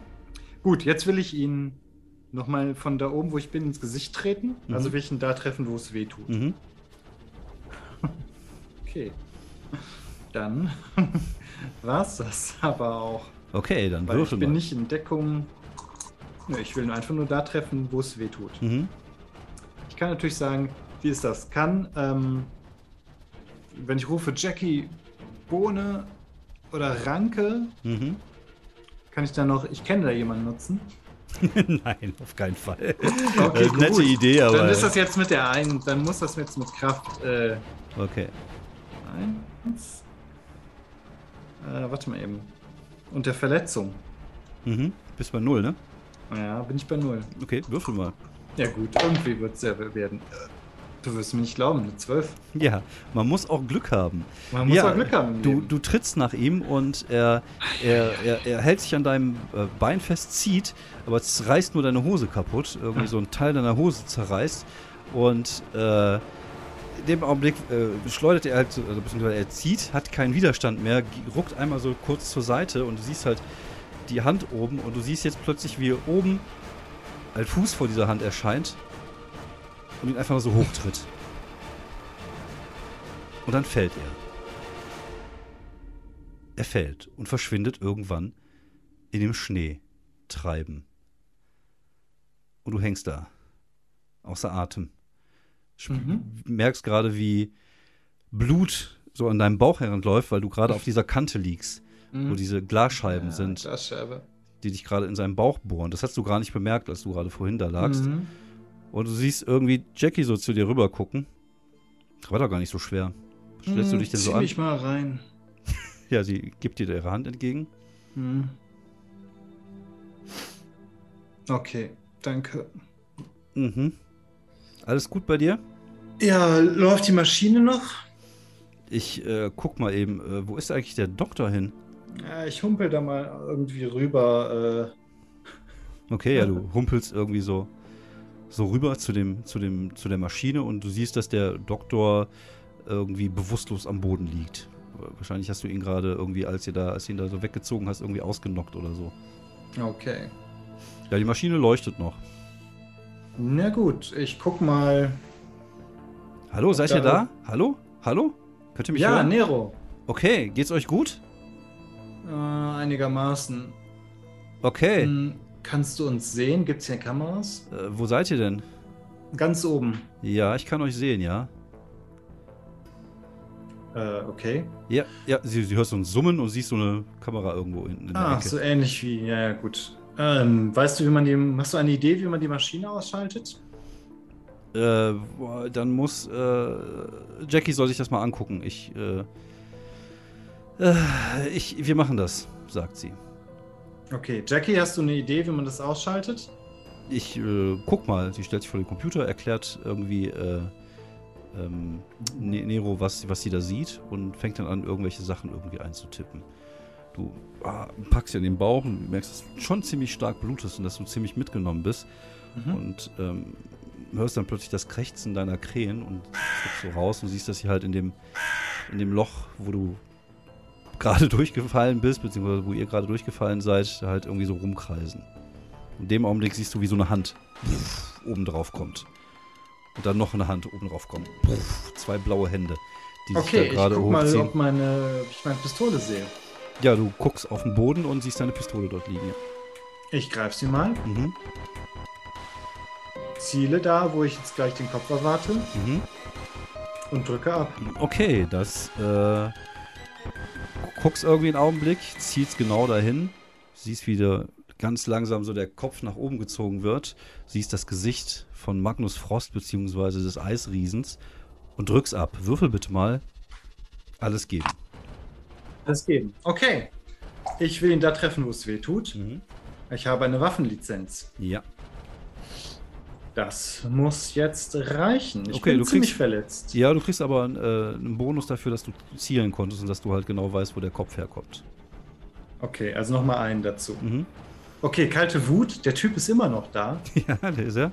Gut, jetzt will ich ihn nochmal von da oben, wo ich bin, ins Gesicht treten. Mhm. Also will ich ihn da treffen, wo es weh tut. Mhm. Okay. Dann war's das aber auch. Okay, dann Weil ich würfel bin mal. nicht in Deckung. Nö, ich will ihn einfach nur da treffen, wo es weh tut. Mhm. Ich kann natürlich sagen, wie ist das? Kann, ähm, wenn ich rufe Jackie, Bohne oder Ranke, Mhm. kann ich dann noch, ich kenne da jemanden nutzen. Nein, auf keinen Fall. Okay, Äh, nette Idee, aber. Dann ist das jetzt mit der einen, dann muss das jetzt mit Kraft, äh, okay. eins. Äh, warte mal eben. Und der Verletzung. Mhm. Bist bei null, ne? Ja, bin ich bei null. Okay, würfel mal. Ja gut, irgendwie wird es ja werden. Du wirst mir nicht glauben, eine 12. Ja, man muss auch Glück haben. Man muss ja, auch Glück haben. Du, du trittst nach ihm und er, er, er, er hält sich an deinem äh, Bein fest, zieht, aber es reißt nur deine Hose kaputt. Irgendwie so ein Teil deiner Hose zerreißt. Und äh, in dem Augenblick äh, schleudert er halt, so- also beziehungsweise er zieht, hat keinen Widerstand mehr, ruckt einmal so kurz zur Seite und du siehst halt die Hand oben und du siehst jetzt plötzlich, wie oben ein Fuß vor dieser Hand erscheint und ihn einfach so hochtritt. Und dann fällt er. Er fällt und verschwindet irgendwann in dem Schnee treiben. Und du hängst da, außer Atem. Sp- Mhm. Merkst gerade, wie Blut so an deinem Bauch herentläuft, weil du gerade auf dieser Kante liegst, wo Mhm. diese Glasscheiben Ja, sind, Glasscheibe. die dich gerade in seinem Bauch bohren. Das hast du gar nicht bemerkt, als du gerade vorhin da lagst. Mhm. Und du siehst irgendwie Jackie so zu dir rüber gucken. War doch gar nicht so schwer. Stellst du dich denn so Zieh an? mich mal rein. Ja, sie gibt dir ihre Hand entgegen. Hm. Okay, danke. Mhm. Alles gut bei dir? Ja, läuft die Maschine noch? Ich äh, guck mal eben, äh, wo ist eigentlich der Doktor hin? Ja, ich humpel da mal irgendwie rüber. Okay, ja, du humpelst irgendwie so, so rüber zu, dem, zu, dem, zu der Maschine und du siehst, dass der Doktor irgendwie bewusstlos am Boden liegt. Wahrscheinlich hast du ihn gerade irgendwie, als ihr da, als du ihn da so weggezogen hast, irgendwie ausgenockt oder so. Okay. Ja, die Maschine leuchtet noch. Na gut, ich guck mal. Hallo, seid Da- ihr da? Hallo? Hallo? Könnt ihr mich Ja, hören? Nero. Okay, geht's euch gut? Äh, einigermaßen. Okay. Hm, kannst du uns sehen? Gibt's hier Kameras? Äh, wo seid ihr denn? Ganz oben. Ja, ich kann euch sehen, ja. Äh, okay. Ja, ja, sie, sie hörst so ein Summen und siehst so eine Kamera irgendwo hinten in der Ah, Ecke. so ähnlich wie. Ja, ja, gut. Ähm, weißt du, wie man die. Hast du eine Idee, wie man die Maschine ausschaltet? Äh, dann muss äh, Jackie soll sich das mal angucken. Ich, äh, äh, ich, wir machen das, sagt sie. Okay, Jackie, hast du eine Idee, wie man das ausschaltet? Ich äh, guck mal. Sie stellt sich vor den Computer, erklärt irgendwie äh, ähm, Ne- Nero, was, was sie da sieht und fängt dann an, irgendwelche Sachen irgendwie einzutippen. Du ah, packst ja den Bauch und merkst, dass du schon ziemlich stark blutest und dass du ziemlich mitgenommen bist. Mhm. und ähm, hörst dann plötzlich das Krächzen deiner Krähen und guckst so raus und siehst, dass sie halt in dem, in dem Loch, wo du gerade durchgefallen bist, beziehungsweise wo ihr gerade durchgefallen seid, halt irgendwie so rumkreisen. In dem Augenblick siehst du, wie so eine Hand pff, oben drauf kommt. Und dann noch eine Hand oben drauf kommt. Pff, zwei blaue Hände, die sich Okay, da ich gerade guck mal, ob, meine, ob ich meine Pistole sehe. Ja, du guckst auf den Boden und siehst deine Pistole dort liegen. ja. Ich greife sie mal. Mhm. Ziele da, wo ich jetzt gleich den Kopf erwarte. Mhm. Und drücke ab. Okay, das äh, guckst irgendwie einen Augenblick, ziehst genau dahin, siehst wieder ganz langsam so der Kopf nach oben gezogen wird, siehst das Gesicht von Magnus Frost beziehungsweise des Eisriesens und drückst ab. Würfel bitte mal. Alles geben. Das geben. Okay. Ich will ihn da treffen, wo es weh tut. Mhm. Ich habe eine Waffenlizenz. Ja. Das muss jetzt reichen. Ich Okay, bin du ziemlich kriegst- verletzt. Ja, du kriegst aber äh, einen Bonus dafür, dass du zielen konntest und dass du halt genau weißt, wo der Kopf herkommt. Okay, also nochmal einen dazu. Mhm. Okay, kalte Wut. Der Typ ist immer noch da. Ja, der ist er.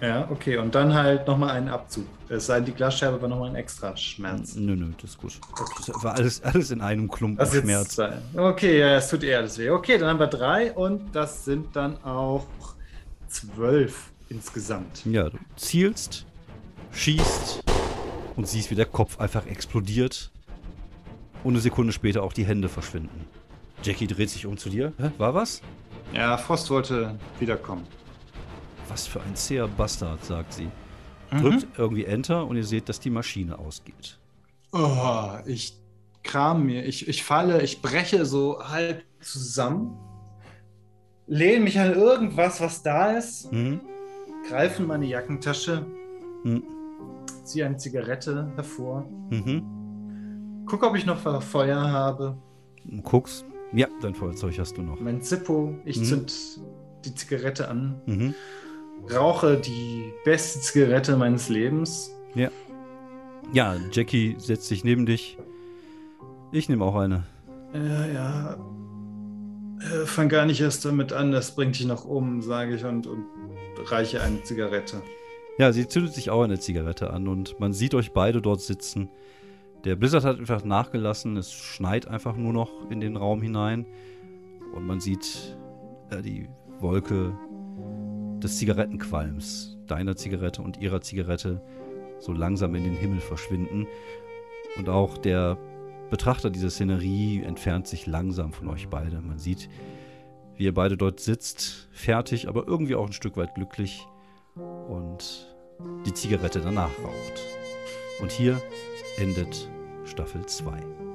Ja, okay. Und dann halt nochmal einen Abzug. Es sei denn, die Glasscheibe war nochmal ein extra Schmerz. Nö, nö, das ist gut. Das war alles, alles in einem Klumpen Das Schmerz. jetzt. Okay, ja, es tut eher alles weh. Okay, dann haben wir drei und das sind dann auch zwölf insgesamt. Ja, du zielst, schießt und siehst, wie der Kopf einfach explodiert. Und eine Sekunde später auch die Hände verschwinden. Jackie dreht sich um zu dir. Hä, war was? Ja, Frost wollte wiederkommen. Was für ein zäher Bastard, sagt sie. Mhm. Drückt irgendwie Enter und ihr seht, dass die Maschine ausgeht. Oh, ich kram mir, ich, ich falle, ich breche so halb zusammen, lehne mich an irgendwas, was da ist, Mhm. greife in meine Jackentasche, Mhm. ziehe eine Zigarette hervor, Mhm. guck, ob ich noch Fe- Feuer habe, Guckst. Ja, dein Feuerzeug hast du noch. mein Zippo, ich Mhm. zünd die Zigarette an, Mhm. rauche die beste Zigarette meines Lebens. Ja, Jackie setzt sich neben dich. Ich nehme auch eine. Ja, ja. Äh, fang gar nicht erst damit an, das bringt dich noch um, sage ich und, und reiche eine Zigarette. Ja, sie zündet sich auch eine Zigarette an und man sieht euch beide dort sitzen. Der Blizzard hat einfach nachgelassen, es schneit einfach nur noch in den Raum hinein und man sieht äh, die Wolke des Zigarettenqualms, deiner Zigarette und ihrer Zigarette, so langsam in den Himmel verschwinden. Und auch der Betrachter dieser Szenerie entfernt sich langsam von euch beide. Man sieht, wie ihr beide dort sitzt, fertig, aber irgendwie auch ein Stück weit glücklich und die Zigarette danach raucht. Und hier endet Staffel 2.